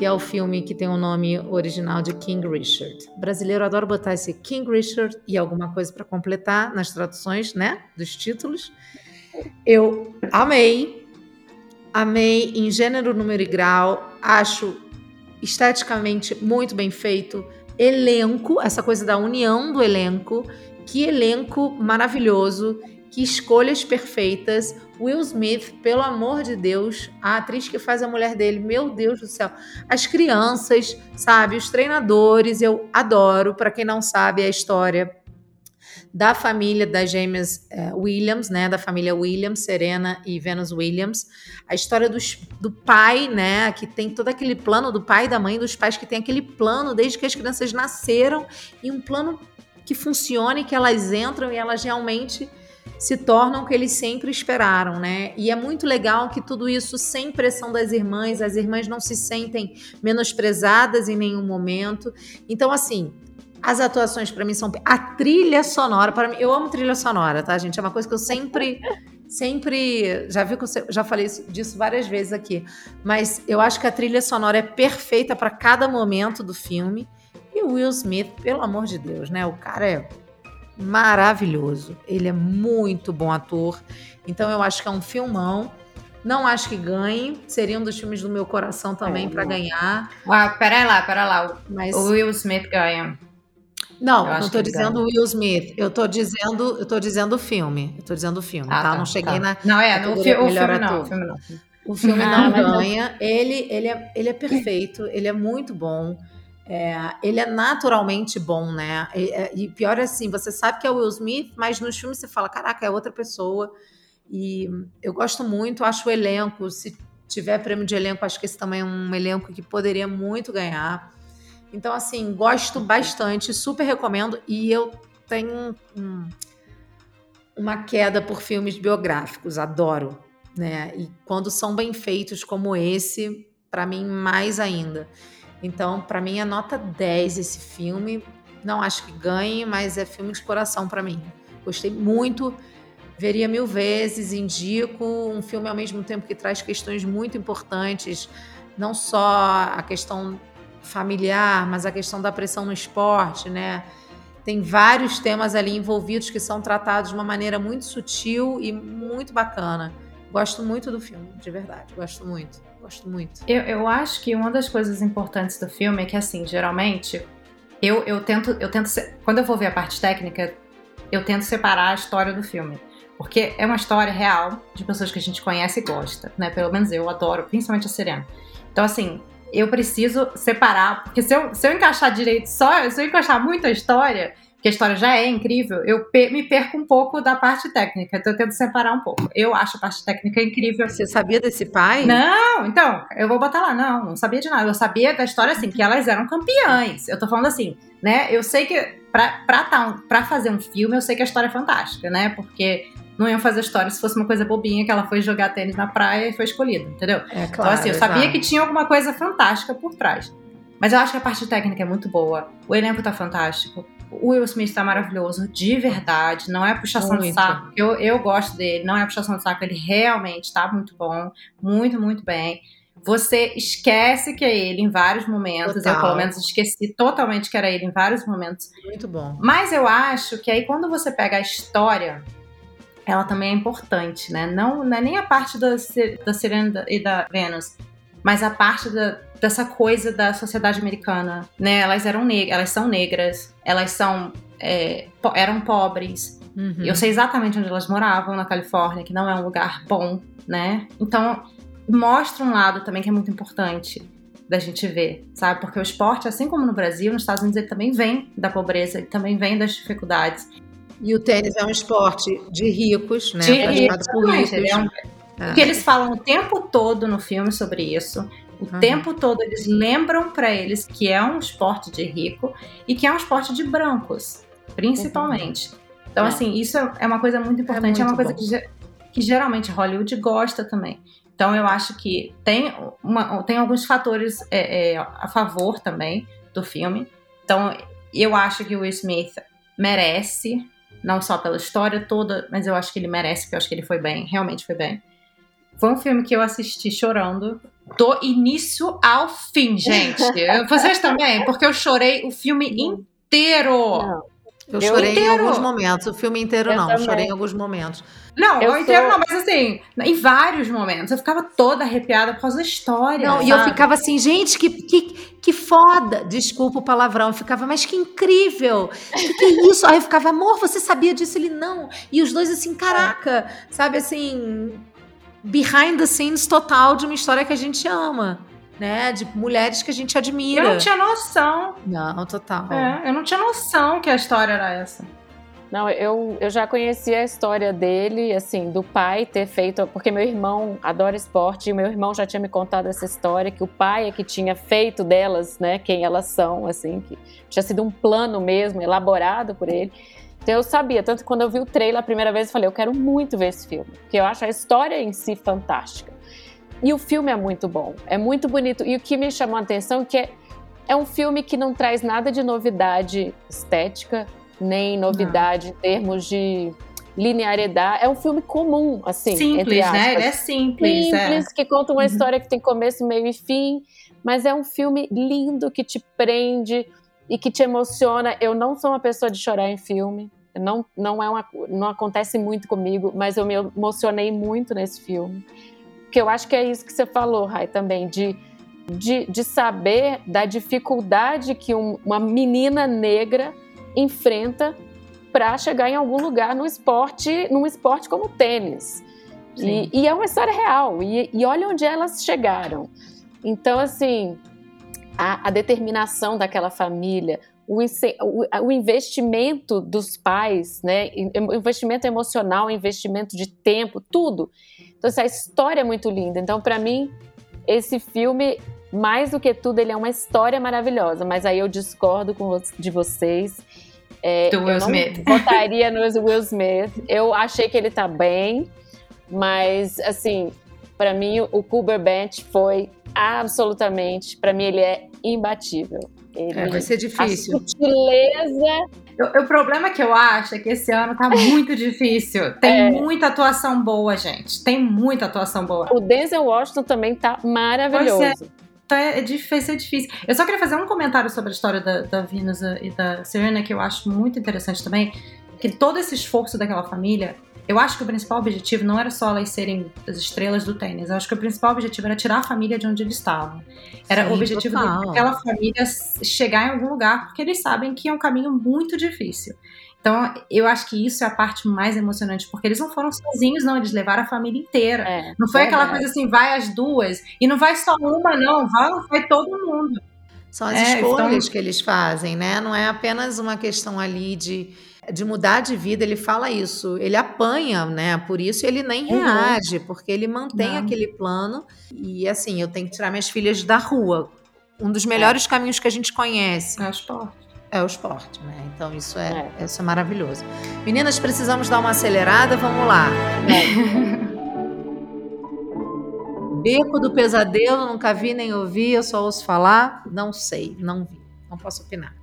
que é o filme que tem o nome original de King Richard. O brasileiro adora botar esse King Richard e alguma coisa para completar nas traduções, né, dos títulos. Eu amei. Amei em gênero, número e grau. Acho esteticamente muito bem feito. Elenco, essa coisa da união do elenco. Que elenco maravilhoso. Que escolhas perfeitas. Will Smith, pelo amor de Deus, a atriz que faz a mulher dele, meu Deus do céu. As crianças, sabe? Os treinadores, eu adoro. Para quem não sabe, a história da família das gêmeas é, Williams, né, da família Williams, Serena e Venus Williams, a história dos, do pai, né, que tem todo aquele plano do pai e da mãe, dos pais que tem aquele plano desde que as crianças nasceram e um plano que funcione, que elas entram e elas realmente se tornam o que eles sempre esperaram, né? E é muito legal que tudo isso sem pressão das irmãs, as irmãs não se sentem menosprezadas em nenhum momento. Então, assim, as atuações para mim são a trilha sonora para mim. Eu amo trilha sonora, tá, gente? É uma coisa que eu sempre [laughs] sempre já vi que eu já falei disso várias vezes aqui, mas eu acho que a trilha sonora é perfeita para cada momento do filme. E o Will Smith, pelo amor de Deus, né? O cara é maravilhoso. Ele é muito bom ator. Então eu acho que é um filmão. Não acho que ganhe. Seria um dos filmes do meu coração também é, para ganhar. Ah, pera lá, pera lá. Mas... O Will Smith ganha. Não, não estou dizendo Will Smith. Eu estou dizendo, eu tô dizendo o filme. Eu tô dizendo o filme, ah, tá? tá? Não cheguei tá. na. Não, é, no fi o filme não, o filme não. O filme ah, não ganha. Ele, ele, é, ele é perfeito, ele é muito bom. É, ele é naturalmente bom, né? E, é, e, pior é assim, você sabe que é o Will Smith, mas nos filmes você fala, caraca, é outra pessoa. E eu gosto muito, acho o elenco, se tiver prêmio de elenco, acho que esse também é um elenco que poderia muito ganhar. Então, assim, gosto bastante, super recomendo. E eu tenho um, uma queda por filmes biográficos, adoro. Né? E quando são bem feitos como esse, para mim, mais ainda. Então, para mim, é nota 10 esse filme. Não acho que ganhe, mas é filme de coração para mim. Gostei muito, veria mil vezes, indico. Um filme ao mesmo tempo que traz questões muito importantes, não só a questão familiar, mas a questão da pressão no esporte, né? Tem vários temas ali envolvidos que são tratados de uma maneira muito sutil e muito bacana. Gosto muito do filme, de verdade. Gosto muito. Gosto muito. Eu, eu acho que uma das coisas importantes do filme é que, assim, geralmente, eu, eu tento. Eu tento quando eu vou ver a parte técnica, eu tento separar a história do filme. Porque é uma história real de pessoas que a gente conhece e gosta, né? Pelo menos eu adoro, principalmente a Serena. Então, assim, eu preciso separar, porque se eu, se eu encaixar direito só, se eu encaixar muito a história, que a história já é incrível, eu me perco um pouco da parte técnica. Então eu tento separar um pouco. Eu acho a parte técnica incrível. Você sabia desse pai? Não, então, eu vou botar lá. Não, não sabia de nada. Eu sabia da história assim, que elas eram campeãs. Eu tô falando assim, né? Eu sei que pra, pra, tá, pra fazer um filme, eu sei que a história é fantástica, né? Porque não iam fazer história se fosse uma coisa bobinha que ela foi jogar tênis na praia e foi escolhida, entendeu? É, claro, então, assim, eu sabia exato. que tinha alguma coisa fantástica por trás. Mas eu acho que a parte técnica é muito boa. O elenco tá fantástico. O Will Smith tá maravilhoso, de verdade. Não é puxação muito. de saco. Eu, eu gosto dele, não é puxação de saco. Ele realmente tá muito bom. Muito, muito bem. Você esquece que é ele em vários momentos. Total. Eu, pelo menos, esqueci totalmente que era ele em vários momentos. Muito bom. Mas eu acho que aí, quando você pega a história ela também é importante, né? Não, não é nem a parte da, da Serena e da Venus, mas a parte da, dessa coisa da sociedade americana, né? Elas eram negras, elas são negras, elas são é, po eram pobres. Uhum. Eu sei exatamente onde elas moravam na Califórnia, que não é um lugar bom, né? Então mostra um lado também que é muito importante da gente ver, sabe? Porque o esporte, assim como no Brasil, nos Estados Unidos, ele também vem da pobreza, ele também vem das dificuldades. E o tênis é um esporte de ricos, né? De ricos, por ricos. É um... é. Porque eles falam o tempo todo no filme sobre isso. O uhum. tempo todo eles lembram para eles que é um esporte de rico e que é um esporte de brancos, principalmente. Uhum. Então, é. assim, isso é uma coisa muito importante. É, muito é uma coisa que, que geralmente Hollywood gosta também. Então, eu acho que tem, uma, tem alguns fatores é, é, a favor também do filme. Então, eu acho que o Will Smith merece não só pela história toda, mas eu acho que ele merece, porque eu acho que ele foi bem, realmente foi bem. Foi um filme que eu assisti chorando do início ao fim, gente. [laughs] Vocês também? Porque eu chorei o filme inteiro. Não. Eu, chorei inteiro. em alguns momentos. O filme inteiro eu não, também. chorei em alguns momentos. Não, eu inteiro sou... não, mas assim, em vários momentos. Eu ficava toda arrepiada por causa da história. Não, sabe? e eu ficava assim, gente, que, que, que foda. Desculpa o palavrão. Eu ficava, mas que incrível. Que que é isso? Aí eu ficava, amor, você sabia disso? Ele, não. E os dois assim, caraca, sabe assim, behind the scenes total de uma história que a gente ama né? De mulheres que a gente admira. Eu não tinha noção. Não, total. É, eu não tinha noção que a história era essa. Não, eu, eu já conhecia a história dele, assim, do pai ter feito. Porque meu irmão adora esporte e meu irmão já tinha me contado essa história, que o pai é que tinha feito delas, né, quem elas são, assim, que tinha sido um plano mesmo, elaborado por ele. Então eu sabia, tanto que quando eu vi o trailer a primeira vez, eu falei, eu quero muito ver esse filme, porque eu acho a história em si fantástica. E o filme é muito bom, é muito bonito. E o que me chamou a atenção é que é, é um filme que não traz nada de novidade estética, nem novidade não. em termos de linearidade. É um filme comum, assim. Simples, né? Ele é simples. Simples, é. que conta uma uhum. história que tem começo, meio e fim. Mas é um filme lindo que te prende e que te emociona. Eu não sou uma pessoa de chorar em filme. Não, não, é uma, não acontece muito comigo, mas eu me emocionei muito nesse filme. Porque eu acho que é isso que você falou, Rai, também, de, de, de saber da dificuldade que um, uma menina negra enfrenta para chegar em algum lugar no esporte, num esporte como o tênis. E, e, é uma história real. E, e, olha onde elas chegaram. Então, assim, a, a determinação daquela família, o, o, o, investimento dos pais, né? O investimento emocional, o investimento de tempo, tudo. Então, essa história é muito linda. Então, para mim, esse filme, mais do que tudo, ele é uma história maravilhosa. Mas aí eu discordo com, de vocês. É, do Will Smith. [laughs] Votaria no Will Smith. Eu achei que ele tá bem, mas, assim, para mim, o Bench foi absolutamente. Para mim, ele é imbatível. Ele, é, vai ser difícil. A sutileza o, o, problema que eu acho é que esse ano tá muito difícil. Tem é. muita atuação boa, gente. Tem muita atuação boa. O Denzel Washington também tá maravilhoso. É. Então é, vai ser difícil. Eu só queria fazer um comentário sobre a história da, da Venus e da Serena, que eu acho muito interessante também. Que todo esse esforço daquela família eu acho que o principal objetivo não era só elas serem as estrelas do tênis. Eu acho que o principal objetivo era tirar a família de onde eles estavam. Era Sim, o objetivo daquela família chegar em algum lugar, porque eles sabem que é um caminho muito difícil. Então, eu acho que isso é a parte mais emocionante, porque eles não foram sozinhos, não, eles levaram a família inteira. É, não foi é aquela coisa assim, vai as duas, e não vai só uma, não, vai, vai todo mundo. São as é, escolhas então... que eles fazem, né? Não é apenas uma questão ali de de mudar de vida, ele fala isso. Ele apanha, né? Por isso ele nem uhum. reage, porque ele mantém Não. aquele plano. E assim, eu tenho que tirar minhas filhas da rua. Um dos melhores é. caminhos que a gente conhece. É o esporte. É o esporte, né? Então isso é, é. Isso é maravilhoso. Meninas, precisamos dar uma acelerada, vamos lá. [laughs] Beco do Pesadelo, nunca vi nem ouvi, eu só ouço falar. Não sei, não vi. Não posso opinar.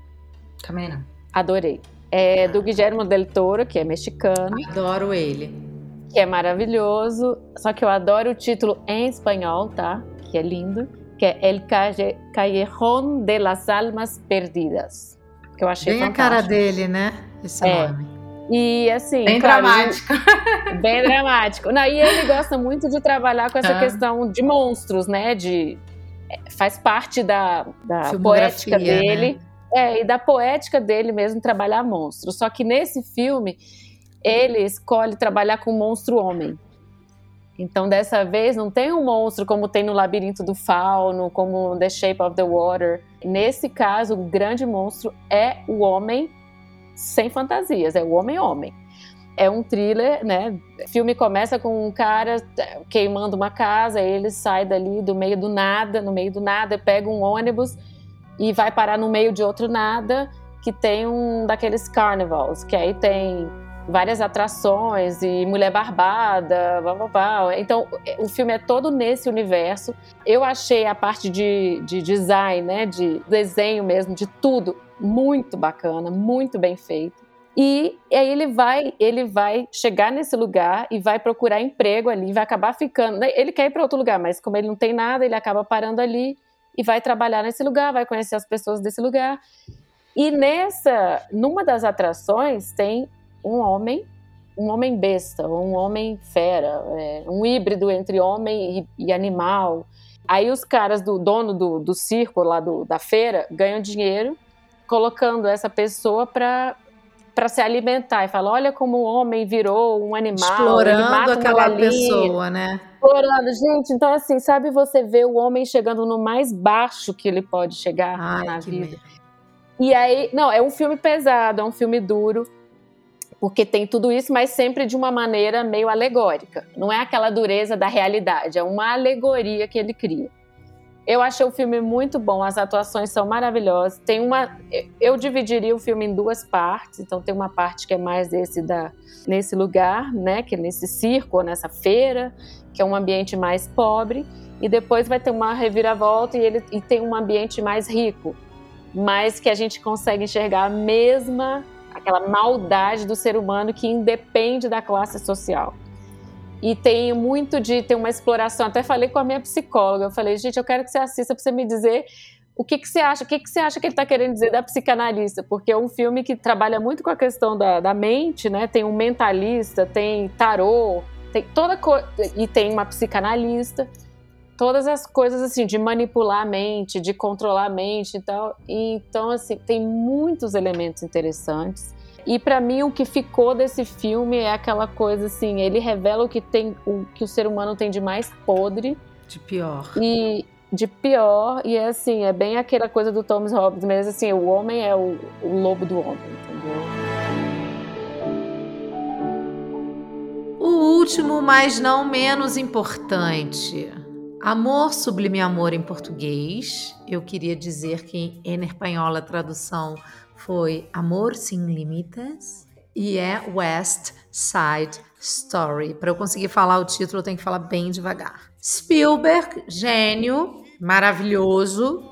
Também não. Adorei é do Guillermo del Toro, que é mexicano. Adoro ele. Que é maravilhoso. Só que eu adoro o título em espanhol, tá? Que é lindo. Que é El Callejón de las Almas Perdidas. Que eu achei Bem fantástico. a cara dele, né? Esse é. nome. E assim. Bem claro, dramático. [laughs] bem dramático. Não, e ele gosta muito de trabalhar com essa ah. questão de monstros, né? De, é, faz parte da, da poética dele. Né? É, e da poética dele mesmo trabalhar monstros. Só que nesse filme, ele escolhe trabalhar com monstro homem. Então, dessa vez, não tem um monstro como tem no Labirinto do Fauno, como The Shape of the Water. Nesse caso, o grande monstro é o homem sem fantasias, é o homem-homem. É um thriller, né? O filme começa com um cara queimando uma casa, ele sai dali do meio do nada, no meio do nada, pega um ônibus e vai parar no meio de outro nada, que tem um daqueles carnivals, que aí tem várias atrações e mulher barbada, blá, blá, blá. Então, o filme é todo nesse universo. Eu achei a parte de, de design, né, de desenho mesmo, de tudo, muito bacana, muito bem feito. E, aí ele vai, ele vai chegar nesse lugar e vai procurar emprego ali, vai acabar ficando. Né? Ele quer ir para outro lugar, mas como ele não tem nada, ele acaba parando ali e vai trabalhar nesse lugar, vai conhecer as pessoas desse lugar. E nessa, numa das atrações tem um homem, um homem besta, um homem fera, é, um híbrido entre homem e, e, animal. Aí os caras do dono do, do circo lá do, da feira ganham dinheiro colocando essa pessoa para para se alimentar e fala, olha como o homem virou um animal, explorando aquela pessoa, né? Explorando, gente. Então assim, sabe você vê o homem chegando no mais baixo que ele pode chegar Ai, na vida. Medo. E aí, não, é um filme pesado, é um filme duro, porque tem tudo isso, mas sempre de uma maneira meio alegórica. Não é aquela dureza da realidade, é uma alegoria que ele cria. Eu achei o filme muito bom, as atuações são maravilhosas. Tem uma, eu dividiria o filme em duas partes. Então tem uma parte que é mais desse da nesse lugar, né, que é nesse circo, nessa feira, que é um ambiente mais pobre, e depois vai ter uma reviravolta e ele e tem um ambiente mais rico, mas que a gente consegue enxergar a mesma aquela maldade do ser humano que independe da classe social. E tem muito de ter uma exploração. Até falei com a minha psicóloga. Eu falei, gente, eu quero que você assista para você me dizer o que, que você acha, o que, que você acha que ele está querendo dizer da psicanalista? Porque é um filme que trabalha muito com a questão da, da mente, né? Tem um mentalista, tem tarô, tem toda coisa. E tem uma psicanalista. Todas as coisas assim, de manipular a mente, de controlar a mente e tal. E, então, assim, tem muitos elementos interessantes. E para mim o que ficou desse filme é aquela coisa assim, ele revela o que tem, o que o ser humano tem de mais podre, de pior. E de pior e é assim, é bem aquela coisa do Thomas Hobbes, mas assim, o homem é o, o lobo do homem, entendeu? O último, mas não menos importante. Amor, sublime amor em português. Eu queria dizer que em espanhol a tradução foi Amor Sem Limites e é West Side Story. Para eu conseguir falar o título, eu tenho que falar bem devagar. Spielberg, gênio, maravilhoso,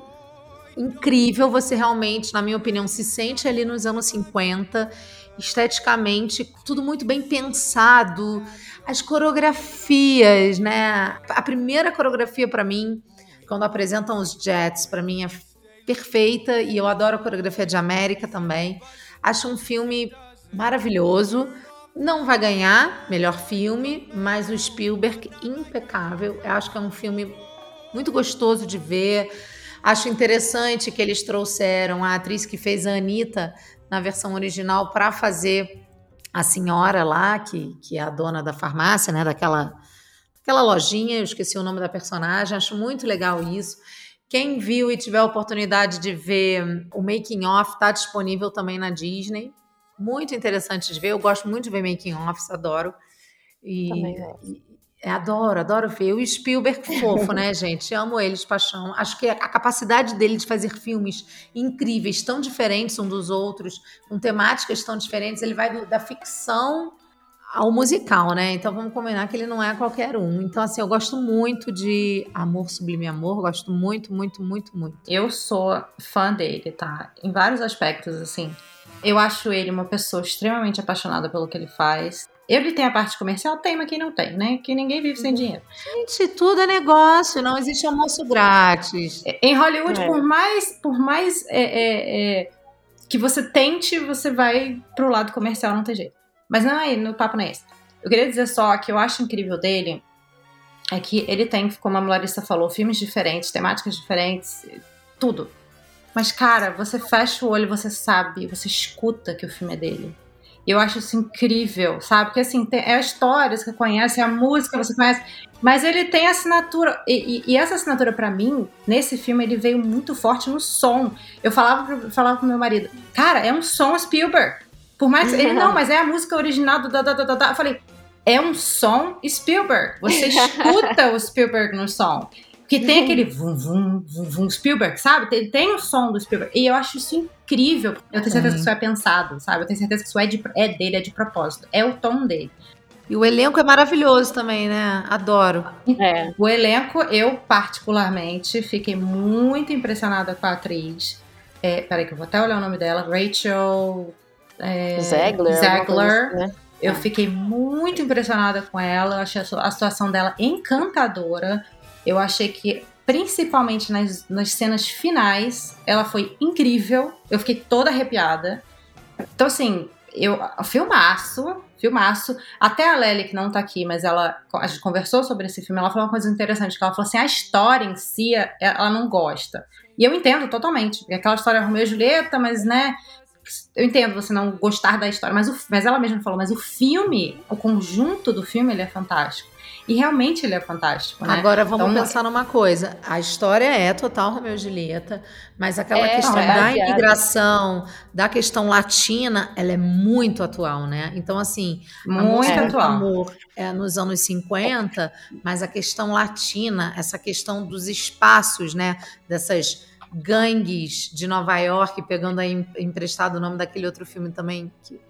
incrível. Você realmente, na minha opinião, se sente ali nos anos 50, esteticamente, tudo muito bem pensado. As coreografias, né? A primeira coreografia para mim, quando apresentam os Jets, para mim é perfeita e eu adoro a coreografia de América também. Acho um filme maravilhoso. Não vai ganhar melhor filme, mas o Spielberg impecável. Eu acho que é um filme muito gostoso de ver. Acho interessante que eles trouxeram a atriz que fez a Anitta na versão original para fazer a senhora lá, que, que é a dona da farmácia, né? Daquela, daquela lojinha, eu esqueci o nome da personagem. Acho muito legal isso. Quem viu e tiver a oportunidade de ver o making off, está disponível também na Disney. Muito interessante de ver. Eu gosto muito de ver making offs, adoro. E, é, adoro, adoro ver. O Spielberg fofo, né, [laughs] gente? Amo eles, paixão. Acho que a capacidade dele de fazer filmes incríveis, tão diferentes um dos outros, com temáticas tão diferentes, ele vai do, da ficção ao musical, né? Então vamos combinar que ele não é qualquer um. Então, assim, eu gosto muito de Amor Sublime Amor, gosto muito, muito, muito, muito. Eu sou fã dele, tá? Em vários aspectos, assim. Eu acho ele uma pessoa extremamente apaixonada pelo que ele faz. Ele tem a parte comercial, tem, mas quem não tem, né? Que ninguém vive sem dinheiro. Gente, tudo é negócio, não existe almoço grátis. Em Hollywood, é. por mais, por mais é, é, é que você tente, você vai pro lado comercial, não tem jeito. Mas não é no papo não é esse. Eu queria dizer só que eu acho incrível dele é que ele tem, como a Larissa falou, filmes diferentes, temáticas diferentes, tudo. Mas, cara, você fecha o olho, você sabe, você escuta que o filme é dele. E eu acho isso incrível, sabe? Porque assim, tem, é a história, você conhece, é a música, você conhece, mas ele tem assinatura. E, e, e essa assinatura, para mim, nesse filme, ele veio muito forte no som. Eu falava, falava pro meu marido, cara, é um som Spielberg. Por mais que ele, não, [laughs] mas é a música original do da, da, da, da. Eu falei, é um som Spielberg. Você escuta o Spielberg no som. Que tem aquele vum, vum, vum, vum Spielberg, sabe? Tem, tem o som do Spielberg. E eu acho isso incrível. Eu tenho certeza que isso é pensado, sabe? Eu tenho certeza que isso é, de, é dele, é de propósito. É o tom dele. E o elenco é maravilhoso também, né? Adoro. É. O elenco, eu particularmente fiquei muito impressionada com a atriz. É, peraí, que eu vou até olhar o nome dela. Rachel é, Zegler. Zegler. Assim, né? Eu é. fiquei muito impressionada com ela. Eu achei a situação dela encantadora. Eu achei que principalmente nas, nas cenas finais, ela foi incrível. Eu fiquei toda arrepiada. Então, assim, eu, filmaço, filmaço. Até a Lely, que não tá aqui, mas ela a gente conversou sobre esse filme, ela falou uma coisa interessante, que ela falou assim, a história em si, ela não gosta. E eu entendo totalmente, porque aquela história é Romeu e Julieta, mas, né, eu entendo você não gostar da história, mas, o, mas ela mesma falou, mas o filme, o conjunto do filme, ele é fantástico. E realmente ele é fantástico, né? Agora vamos então, pensar numa coisa. A história é total Romeu e Julieta, mas aquela é, questão é da imigração, da questão latina, ela é muito atual, né? Então, assim, muito atual. Amor é nos anos 50, mas a questão latina, essa questão dos espaços, né? Dessas gangues de Nova York, pegando aí emprestado o nome daquele outro filme também, que,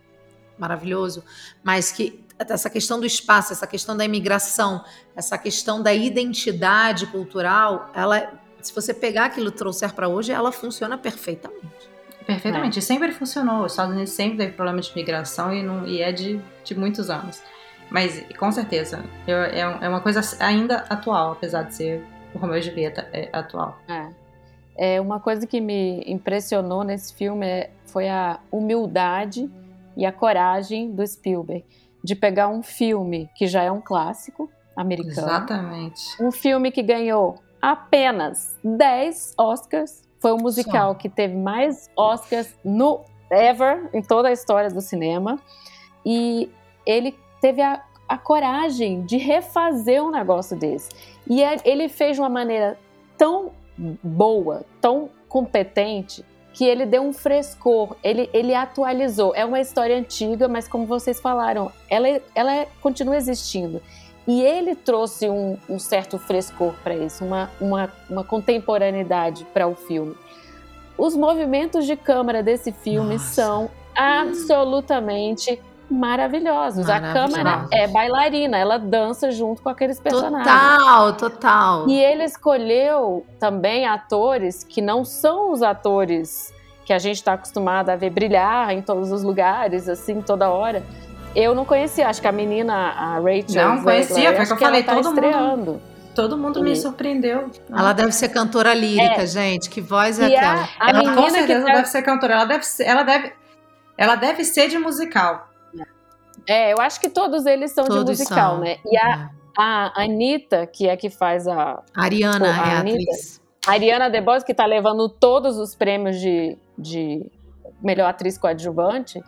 maravilhoso, mas que essa questão do espaço, essa questão da imigração, essa questão da identidade cultural, ela, se você pegar aquilo e trouxer para hoje, ela funciona perfeitamente. Perfeitamente, é. sempre funcionou. Os Estados Unidos sempre teve problema de imigração e, não, e é de, de muitos anos. Mas, com certeza, eu, é, é uma coisa ainda atual, apesar de ser o Romeo e Julieta é atual. É. É, uma coisa que me impressionou nesse filme é, foi a humildade e a coragem do Spielberg de pegar um filme que já é um clássico americano. Exatamente. Um filme que ganhou apenas 10 Oscars. Foi o musical que teve mais Oscars no ever em toda a história do cinema. E ele teve a, a coragem de refazer um negócio desse. E é, ele fez de uma maneira tão boa, tão competente, que ele deu um frescor, ele, ele atualizou. É uma história antiga, mas como vocês falaram, ela, ela é, continua existindo. E ele trouxe um, um certo frescor para isso, uma, uma, uma contemporaneidade para o filme. Os movimentos de câmera desse filme Nossa. são absolutamente maravilhosos. A câmera é bailarina, ela dança junto com aqueles personagens. Total, total. E ele escolheu também atores que não são os atores que a gente está acostumado a ver brilhar em todos os lugares, assim, toda hora. Eu não conhecia, acho que a menina, a Rachel. Não conhecia, foi que eu falei, tá todo estreando. mundo. Todo mundo me surpreendeu. Ela deve ser cantora lírica, é. gente. Que voz é e aquela? A, a ela com certeza que tá... deve ser cantora. Ela deve ser, ela deve, ela deve ser de musical. É, eu acho que todos eles são todos de musical, são. né? E a, é. a Anitta, que é que faz a. Ariana a é a atriz. A Ariana DeBose, que tá levando todos os prêmios de, de melhor atriz coadjuvante,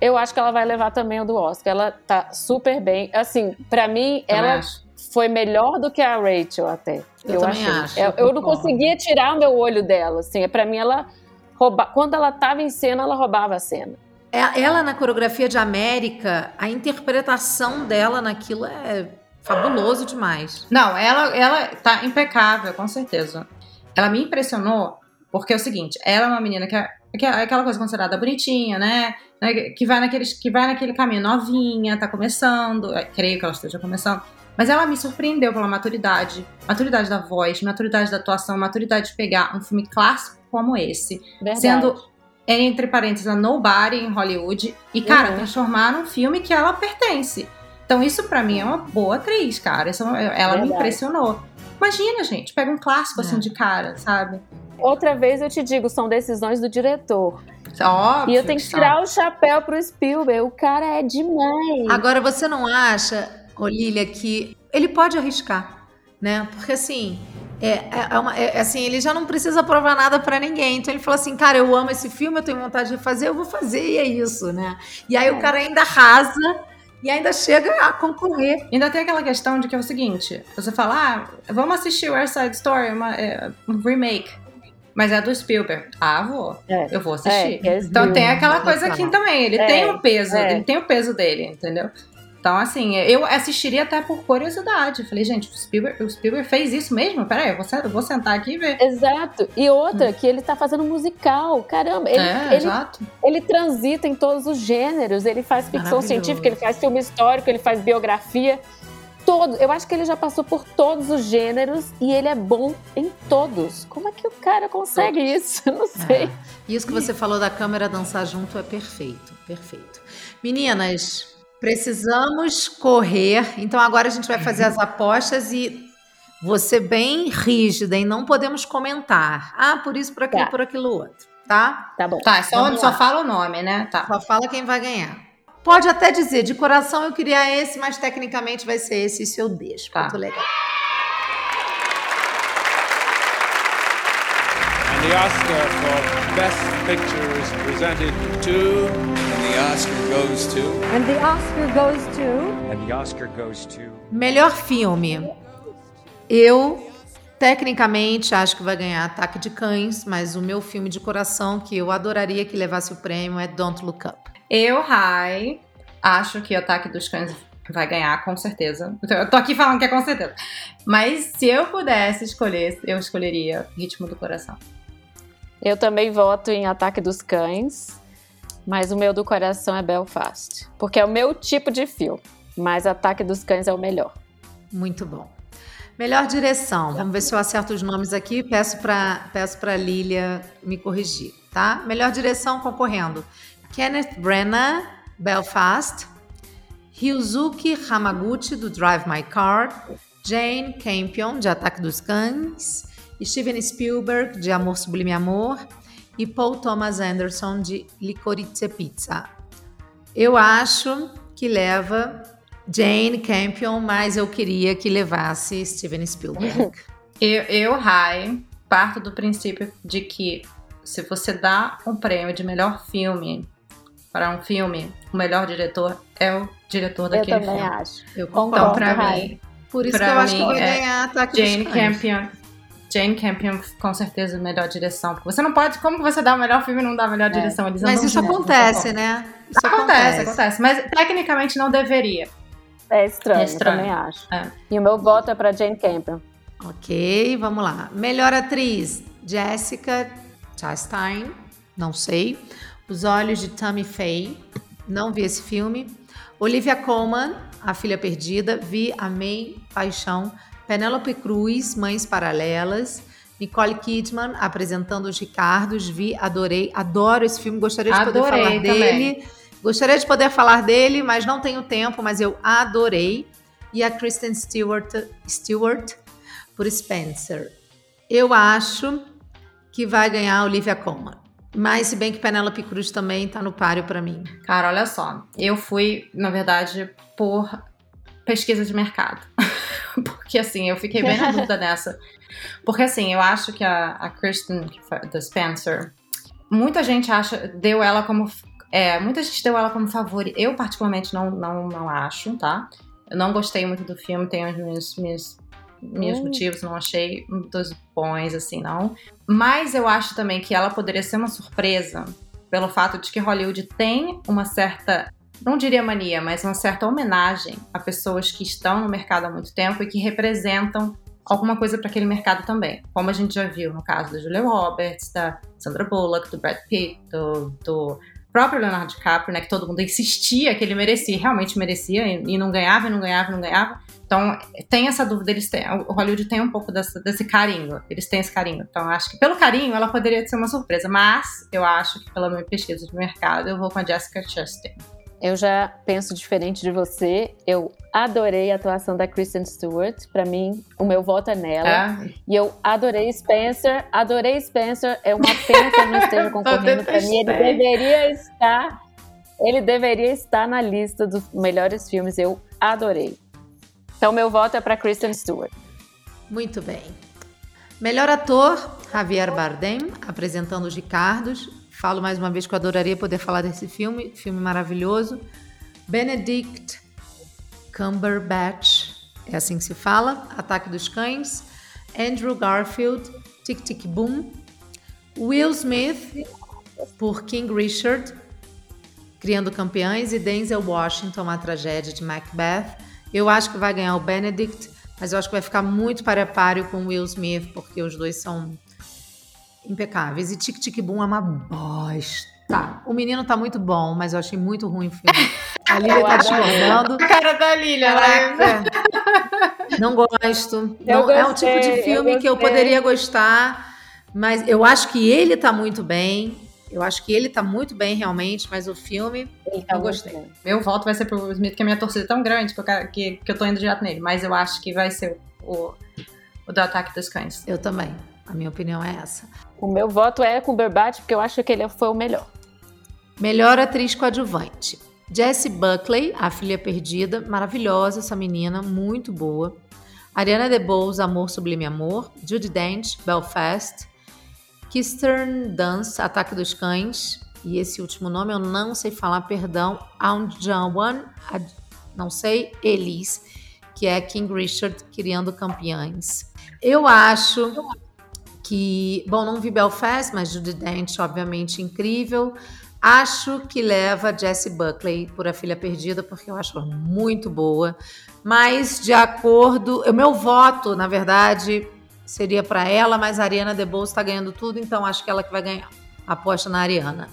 eu acho que ela vai levar também o do Oscar. Ela tá super bem. Assim, para mim, ela acho. foi melhor do que a Rachel até. Eu, eu também achei. acho. Eu, eu não conseguia tirar o meu olho dela. Assim, para mim, ela rouba... quando ela tava em cena, ela roubava a cena. É, ela na coreografia de América, a interpretação dela naquilo é fabuloso demais. Não, ela, ela tá impecável, com certeza. Ela me impressionou porque é o seguinte, ela é uma menina que é, que é aquela coisa considerada bonitinha, né? né que vai, naquele, que vai naquele caminho novinha, tá começando, é, creio que ela esteja começando. Mas ela me surpreendeu pela maturidade, maturidade da voz, maturidade da atuação, maturidade de pegar um filme clássico como esse, Verdade. sendo entre parênteses, a Nobody em Hollywood e, cara, uhum. transformar num filme que ela pertence. Então, isso para mim é uma boa atriz, cara. Isso, ela Verdade. me impressionou. Imagina, gente, pega um clássico assim é. de cara, sabe? Outra vez eu te digo, são decisões do diretor. Óbvio, e eu tenho que tirar o chapéu pro Spielberg. O cara é demais. Agora, você não acha, Olília, que ele pode arriscar, né? Porque assim, é, é, é, uma, é, assim, ele já não precisa provar nada para ninguém. Então ele falou assim, cara, eu amo esse filme, eu tenho vontade de fazer, eu vou fazer, e é isso, né? E aí o é. cara ainda arrasa e ainda chega a concorrer. Ainda tem aquela questão de que é o seguinte: você fala, ah, vamos assistir West Side Story, uma, é, um remake. Mas é do Spielberg. Ah, vou. É. Eu vou assistir. então tem aquela coisa aqui também. Ele tem o peso, ele tem o peso dele, entendeu? Então, assim, eu assistiria até por curiosidade. Falei, gente, o Spielberg, o Spielberg fez isso mesmo? Peraí, eu vou, eu vou sentar aqui e ver. Exato. E outra, hum. que ele tá fazendo musical. Caramba, ele, é, ele, exato. ele transita em todos os gêneros. Ele faz ficção científica, ele faz filme histórico, ele faz biografia. Todo, eu acho que ele já passou por todos os gêneros e ele é bom em todos. Como é que o cara consegue todos. isso? [laughs] Eu não sei. É. Isso que você falou da câmera dançar junto é perfeito, perfeito. Meninas, Precisamos correr. Então agora a gente vai fazer as apostas e Vou ser bem rígida e não podemos comentar. Ah, por isso, por aquilo, Tá. por aquilo outro. Tá? Tá bom. Tá, só, Vamos só lá. fala o nome, né? Tá. Só fala quem vai ganhar. Pode até dizer, de coração eu queria esse, mas tecnicamente vai ser esse, isso eu deixo. Tá. Muito legal. And the Oscar for Best Picture is presented to the Oscar goes to. And the Oscar goes to. And the Oscar goes to. Melhor filme. Eu, tecnicamente, acho que vai ganhar Ataque de Cães, mas o meu filme de coração, que eu adoraria que levasse o prêmio, é Don't Look Up. Eu, Rai, acho que o Ataque dos Cães vai ganhar, com certeza. Eu tô aqui falando que é com certeza. Mas se eu pudesse escolher, eu escolheria Ritmo do Coração. Eu também voto em Ataque dos Cães, mas o meu do coração é Belfast. Porque é o meu tipo de filme, mas Ataque dos Cães é o melhor. Muito bom. Melhor direção. Vamos ver se eu acerto os nomes aqui. Peço para peço pra Lilia me corrigir, tá? Melhor direção concorrendo. Kenneth Branagh, Belfast. Ryuzuki Hamaguchi, do Drive My Car. Jane Campion, de Ataque dos Cães. Steven Spielberg, de Amor Sublime Amor. E Paul Thomas Anderson, de Licorice Pizza. Eu acho que leva Jane Campion, mas eu queria que levasse Steven Spielberg. [laughs] Eu, eu Rai, parto do princípio de que se você dá um prêmio de melhor filme para um filme, o melhor diretor é o diretor Eu daquele também filme. acho. Eu Então, concordo. pra Rai. mim, Por isso que eu acho que vai é ganhar Ataque Jane. Campion. Jane Campion, com certeza, melhor direção. Porque você não pode. Como você dá o melhor filme e não dá a melhor direção? Eles Mas isso acontece, né? Isso como. Acontece, acontece. Mas tecnicamente não deveria. É estranho, É estranho. eu também acho. É. E o meu voto é pra Jane Campion. Ok, vamos lá. Melhor atriz: Jessica Chastain, não sei. Os Olhos de Tammy Faye, não vi esse filme. Olivia Colman, A Filha Perdida, vi, amei, paixão. Penélope Cruz, Mães Paralelas. Nicole Kidman, apresentando os Ricardos, vi, adorei, adoro esse filme, gostaria de poder Adorei falar também. dele. Gostaria de poder falar dele, mas não tenho tempo, mas eu adorei. E a Kristen Stewart, Stewart por Spencer. Eu acho que vai ganhar a Olivia Colman. Mas se bem que Penélope Cruz também tá no páreo pra mim. Cara, olha só. Eu fui, na verdade, por pesquisa de mercado. [laughs] Porque assim, eu fiquei bem na dúvida dessa. Porque assim, eu acho que a, a Kristen da Spencer, muita gente acha, deu ela como. É, muita gente deu ela como favorita. Eu, particularmente, não, não, não acho, tá? Eu não gostei muito do filme, tenho os meus, meus, meus Hum. motivos, não achei dos bons, assim, não. Mas eu acho também que ela poderia ser uma surpresa pelo fato de que Hollywood tem uma certa, não diria mania, mas uma certa homenagem a pessoas que estão no mercado há muito tempo e que representam alguma coisa para aquele mercado também. Como a gente já viu no caso da Julia Roberts, da Sandra Bullock, do Brad Pitt, do, do próprio Leonardo DiCaprio, né, que todo mundo insistia que ele merecia, realmente merecia, e, e não ganhava, e não ganhava, e não ganhava. Então, tem essa dúvida, eles têm, o Hollywood tem um pouco dessa- desse carinho, eles têm esse carinho. Então, acho que pelo carinho ela poderia ser uma surpresa, mas eu acho que pela minha pesquisa de mercado eu vou com a Jessica Chastain. Eu já penso diferente de você. Eu adorei a atuação da Kristen Stewart. Pra mim, o meu voto é nela. É? E eu adorei Spencer. Adorei Spencer. É uma pena que ele não esteja [laughs] concorrendo. Pra mim, ele deveria estar. Ele deveria estar na lista dos melhores filmes. Eu adorei. Então, meu voto é pra Kristen Stewart. Muito bem. Melhor ator, Javier Bardem, apresentando os Ricardos. Falo mais uma vez que eu adoraria poder falar desse filme, filme maravilhoso. Benedict Cumberbatch, é assim que se fala, Ataque dos Cães. Andrew Garfield, Tic Tic Boom. Will Smith, por King Richard, Criando Campeões. E Denzel Washington, A Tragédia de Macbeth. Eu acho que vai ganhar o Benedict, mas eu acho que vai ficar muito para páreo com Will Smith, porque os dois são impecáveis. E Tic Tic Boom é uma bosta. O menino tá muito bom, mas eu achei muito ruim o filme. [laughs] A Lívia tá discordando. A cara da Lilia, né? Não gosto. Não, é um tipo gostei, de filme eu que eu gostei. poderia gostar, mas eu acho que ele tá muito bem. Eu acho que ele tá muito bem realmente, mas o filme Ele tá Eu gostei. bom. Meu voto vai ser pro Will Smith, que a minha torcida é tão grande que eu, quero- que, que eu tô indo direto nele. Mas eu acho que vai ser o, o do Ataque dos Cães. Eu também. A minha opinião é essa. O meu voto é com o Berbat, porque eu acho que ele foi o melhor. Melhor atriz coadjuvante. Jessie Buckley, a filha perdida, maravilhosa essa menina, muito boa. Ariana DeBose, Amor Sublime Amor. Judy Dench, Belfast. Kirsten Dunst, Ataque dos Cães. E esse último nome eu não sei falar, perdão. Aung Jawan, não sei, Elise, que é King Richard, Criando Campeões. Eu acho que, bom, não vi Belfast, mas Judy Dench, obviamente, incrível. Acho que leva Jessie Buckley por A Filha Perdida, porque eu acho ela muito boa. Mas, de acordo. O meu voto, na verdade, seria para ela, mas a Ariana DeBose está ganhando tudo, então acho que ela que vai ganhar. Aposta na Ariana.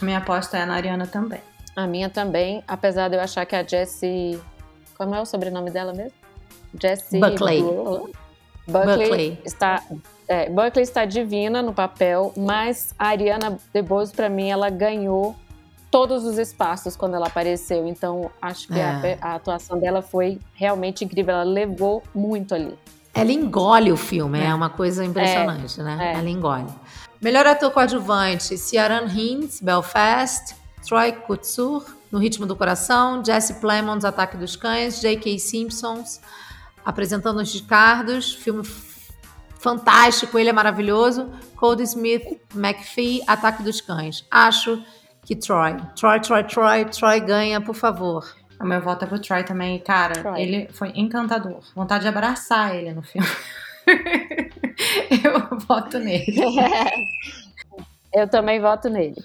A minha aposta é na Ariana também. A minha também, apesar de eu achar que a Jessie. Como é o sobrenome dela mesmo? Jessie Buckley. Buckley, Buckley. está é, Buckley está divina no papel, mas a Ariana DeBose para mim ela ganhou todos os espaços quando ela apareceu. Então acho que É. a, a atuação dela foi realmente incrível. Ela levou muito ali. Ela engole o filme, é, É. uma coisa impressionante, né? é. Ela engole. Melhor ator coadjuvante: Ciaran Hinds, Belfast, Troy Kotsur, No Ritmo do Coração, Jesse Plemons, Ataque dos Cães, J.K. Simpsons, Apresentando os Ricardos, filme fantástico, ele é maravilhoso. Cody Smith, McPhee, Ataque dos Cães. Acho que Troy. Troy, Troy, Troy, Troy ganha, por favor. O meu voto é pro Troy também. Cara, Troy. ele foi encantador. Vontade de abraçar ele no filme. [laughs] Eu voto nele. [laughs] eu também voto nele.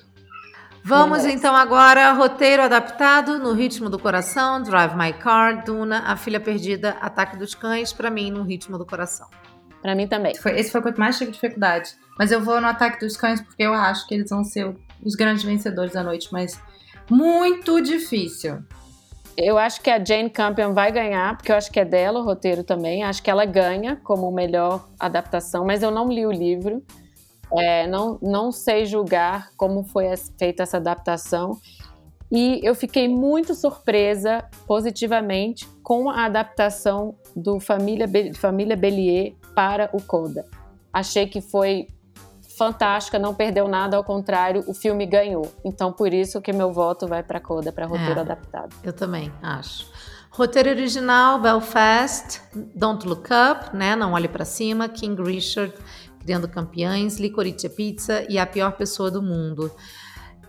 Vamos Beleza. então agora, roteiro adaptado, No Ritmo do Coração, Drive My Car, Duna, A Filha Perdida, Ataque dos Cães, pra mim, No Ritmo do Coração. Para mim também. Foi- esse foi o que eu mais tive dificuldade. Mas eu vou no Ataque dos Cães porque eu acho que eles vão ser os grandes vencedores da noite. Mas muito difícil. Eu acho que a Jane Campion vai ganhar, porque eu acho que é dela o roteiro também. Acho que ela ganha como melhor adaptação, mas eu não li o livro. É, não, não sei julgar como foi feita essa adaptação. E eu fiquei muito surpresa, positivamente, com a adaptação do Família, Be- Família Bellier para o Coda. Achei que foi fantástica, não perdeu nada, ao contrário, o filme ganhou. Então, por isso que meu voto vai para Coda, para roteiro É. adaptado. Eu também acho. Roteiro original, Belfast, Don't Look Up, né? Não Olhe Pra Cima, King Richard, Criando Campeões, Licorice Pizza e A Pior Pessoa do Mundo.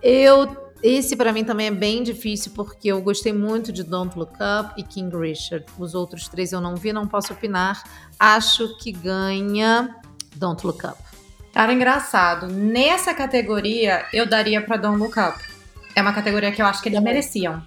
Eu esse pra mim também é bem difícil porque eu gostei muito de Don't Look Up e King Richard. Os outros três eu não vi, não posso opinar. Acho que ganha Don't Look Up. Cara, engraçado. Nessa categoria, eu daria pra Don't Look Up. É uma categoria que eu acho que eles mereciam.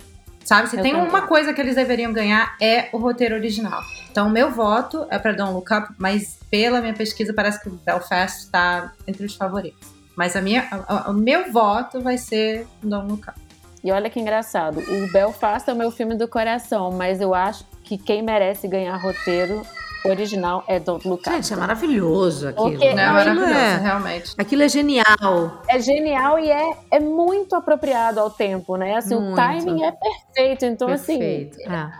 Sabe? Se Eu tem também. uma coisa que eles deveriam ganhar é o roteiro original. Então, o meu voto é pra Don't Look Up, mas pela minha pesquisa parece que o Belfast tá entre os favoritos. Mas a minha, a- a- o meu voto vai ser Don't Look Up. E olha que engraçado, o Belfast é o meu filme do coração, mas eu acho que quem merece ganhar roteiro original é Don't Look Up. Gente, é maravilhoso aquilo. Porque- Não, é maravilhoso, é- realmente. Aquilo é genial. É genial e é, é muito apropriado ao tempo, né? Assim, Muito. o timing é perfeito. Então, Perfeito. assim, é.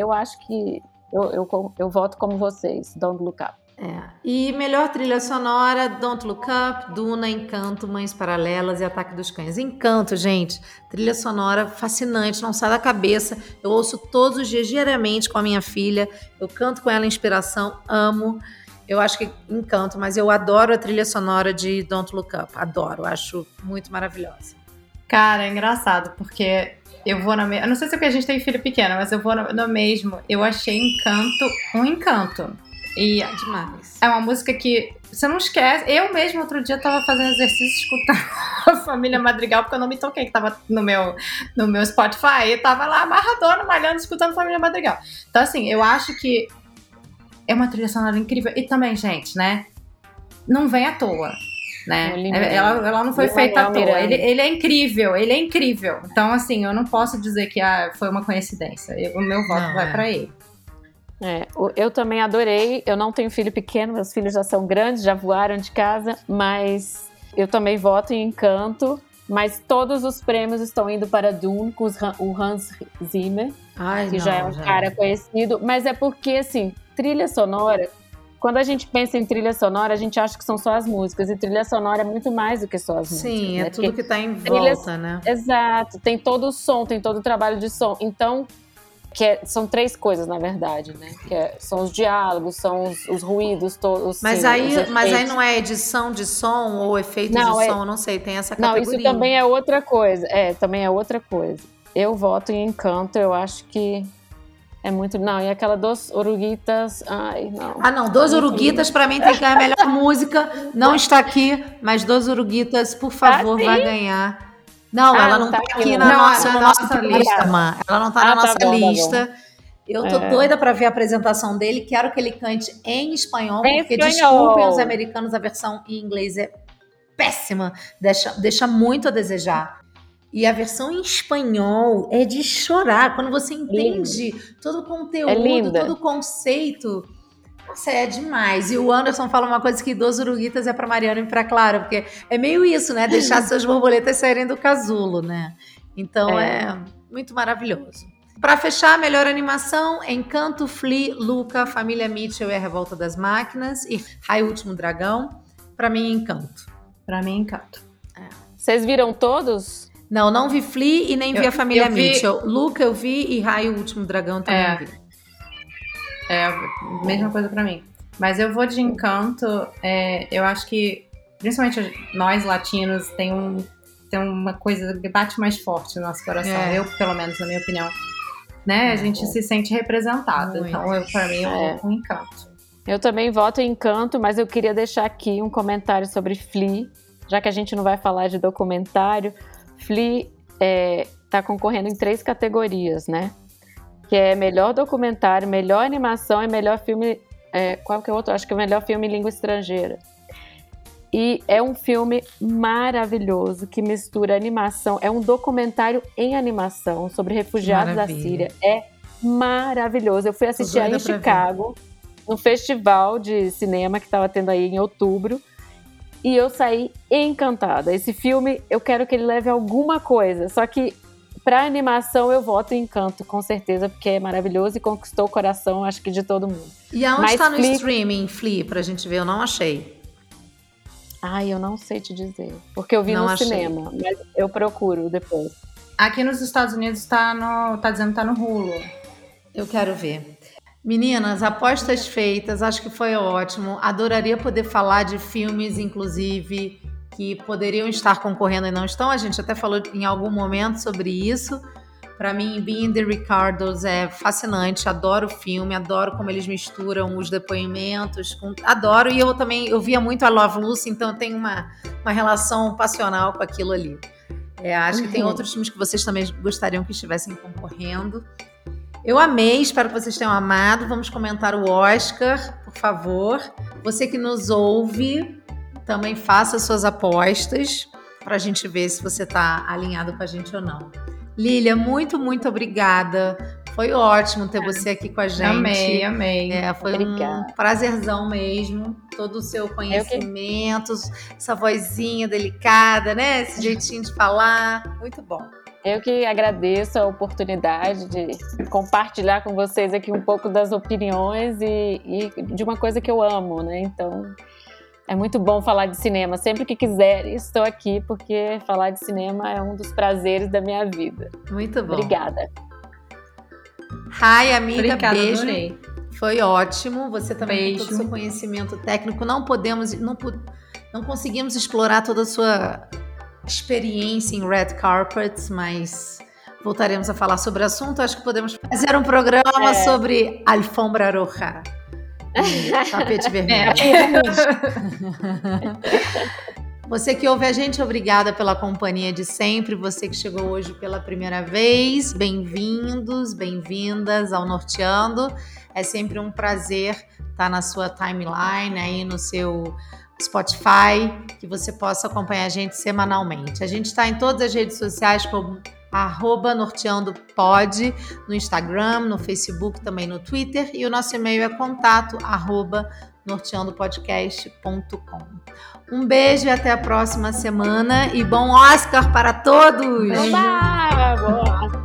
eu acho que eu, eu, eu voto como vocês, Don't Look Up. É. E melhor trilha sonora, Don't Look Up, Duna, Encanto, Mães Paralelas e Ataque dos Cães. Encanto, gente. Trilha sonora fascinante, não sai da cabeça. Eu ouço todos os dias, diariamente, com a minha filha. Eu canto com ela inspiração, amo. Eu acho que Encanto, mas eu adoro a trilha sonora de Don't Look Up. Adoro, acho muito maravilhosa. Cara, é engraçado, porque eu vou na mesma. Não sei se é porque a gente tem filho pequeno, mas eu vou no mesmo. Eu achei Encanto um encanto. E É demais. é uma música que você não esquece. Eu mesmo outro dia tava fazendo exercício escutando [laughs] a família Madrigal, porque eu não me toquei, que tava no meu, no meu Spotify. E tava lá amarradona, malhando, escutando família Madrigal. Então, assim, eu acho que é uma trilha sonora incrível. E também, gente, né? Não vem à toa. Né? O Lin-Manuel. Ela, ela não foi Lin-Manuel feita à toa. Ele, ele é incrível, ele é incrível. Então, assim, eu não posso dizer que ah, foi uma coincidência. Eu- o meu voto Não, vai é. pra ele. É, eu também adorei. Eu não tenho filho pequeno, meus filhos já são grandes, já voaram de casa, mas eu também voto em Encanto. Mas todos os prêmios estão indo para Dune com o Hans Zimmer, Ai, que não, já é um cara conhecido. Mas é porque, assim, trilha sonora quando a gente pensa em trilha sonora, a gente acha que são só as músicas. E trilha sonora é muito mais do que só as Sim, músicas. Sim, é né? tudo Porque que tá em volta, né? Exato, tem todo o som, tem todo o trabalho de som. Então, que é- são três coisas, na verdade, né? Que é- são os diálogos, são os, os ruídos, todos. Mas sim, aí, os mas aí não é edição de som ou efeito Não, de é- som, não sei, tem essa Não, categoria. isso também é outra coisa. É, também é outra coisa. Eu voto em Encanto, eu acho que é muito. Não, e aquela dos Oruguitas. Ai, não. Ah, não, Dos Uruguitas pra mim tem que ganhar a melhor [laughs] música. Não está aqui, mas Dos Uruguitas, por favor, sim? vai ganhar. Não, Ah, ela não tá tá aqui, na Não, nossa, é no na nosso nossa programa. Ela não tá na Ah, tá nossa tá bom. lista. Eu tô É. doida pra ver a apresentação dele. Quero que ele cante em espanhol, Em porque espanhol. desculpem os americanos, a versão em inglês é péssima. Deixa, deixa muito a desejar. E a versão em espanhol é de chorar. Quando você entende todo o conteúdo, É todo o conceito. Nossa, é demais. E o Anderson fala uma coisa que dos uruguitas é pra Mariana e pra Clara, porque é meio isso, né? Deixar [laughs] suas borboletas saírem do casulo, né? Então é, É. muito maravilhoso. Pra fechar, melhor animação, Encanto, Flea, Luca, Família Mitchell e a Revolta das Máquinas e Raio Último Dragão. Pra mim, Encanto. Pra mim, encanto. Vocês viram todos? Não, não vi Flea e nem vi Eu- a Família vi- Mitchell. Luca eu vi e Raio Último Dragão também É. vi. É a mesma coisa pra mim. Mas eu vou de encanto. é, eu acho que, principalmente nós latinos, tem, um, tem uma coisa que bate mais forte no nosso coração. É. Eu, pelo menos, na minha opinião. Né? A gente se sente representado. Muito. Então, eu, pra mim, eu É. vou com encanto. Eu também voto em Encanto, mas eu queria deixar aqui um comentário sobre Flea, já que a gente não vai falar de documentário. Flea está concorrendo em três categorias, né? Que é melhor documentário, melhor animação e melhor filme. é, qual que é o outro? Acho que é melhor filme em língua estrangeira. E é um filme maravilhoso que mistura animação. É um documentário em animação sobre refugiados da. Síria. É maravilhoso. Eu fui assistir aí em. Chicago, no festival de cinema que estava tendo aí em outubro. E eu saí encantada. Esse filme, eu quero que ele leve alguma coisa. Só que pra animação eu voto em Encanto, com certeza, porque é maravilhoso e conquistou o coração, acho que de todo mundo. E aonde Mas está no Flea- streaming, Flea, pra gente ver? Eu não achei. Ai, eu não sei te dizer. Porque eu vi Não no achei. cinema, mas eu procuro depois. Aqui nos Estados Unidos tá, no, tá dizendo que tá no Hulu. Eu quero ver. Meninas, apostas feitas, acho que foi ótimo. Adoraria poder falar de filmes, inclusive, que poderiam estar concorrendo e não estão. A gente até falou em algum momento sobre isso. Para mim, Being the Ricardos é fascinante. Adoro o filme, adoro como eles misturam os depoimentos. com- Adoro. E eu também, eu via muito a Love Lucy, então eu tenho uma, uma relação passional com aquilo ali. É, acho que tem Uhum. outros filmes que vocês também gostariam que estivessem concorrendo. Eu amei, espero que vocês tenham amado. Vamos comentar o Oscar, por favor. Você que nos ouve, também faça suas apostas para a gente ver se você está alinhado com a gente ou não. Lília, muito, muito obrigada. Foi ótimo ter você aqui com a gente. Amei, amei. É, foi Obrigada. um prazerzão mesmo. Todo o seu conhecimento, essa vozinha delicada, né? Esse jeitinho de falar. Muito bom. Eu que agradeço a oportunidade de compartilhar com vocês aqui um pouco das opiniões e, e de uma coisa que eu amo, né? Então, é muito bom falar de cinema. Sempre que quiser, estou aqui, porque falar de cinema é um dos prazeres da minha vida. Muito bom. Obrigada. Hi, amiga. Obrigada, beijo. adorei. Foi ótimo. Você também com todo o Beijo. seu conhecimento técnico. Não podemos, não, não conseguimos explorar toda a sua experiência em red carpets, mas voltaremos a falar sobre o assunto. Acho que podemos fazer um programa É. sobre alfombra roja. Tapete [laughs] vermelho. [laughs] Você que ouve a gente, obrigada pela companhia de sempre. Você que chegou hoje pela primeira vez, bem-vindos, bem-vindas ao Norteando. É sempre um prazer estar na sua timeline, aí no seu Spotify, que você possa acompanhar a gente semanalmente. A gente está em todas as redes sociais como arroba norteandopod, no Instagram, no Facebook, também no Twitter, e o nosso e-mail é contato arroba norteandopodcast.com. Um beijo e até a próxima semana e bom Oscar para todos! Oba!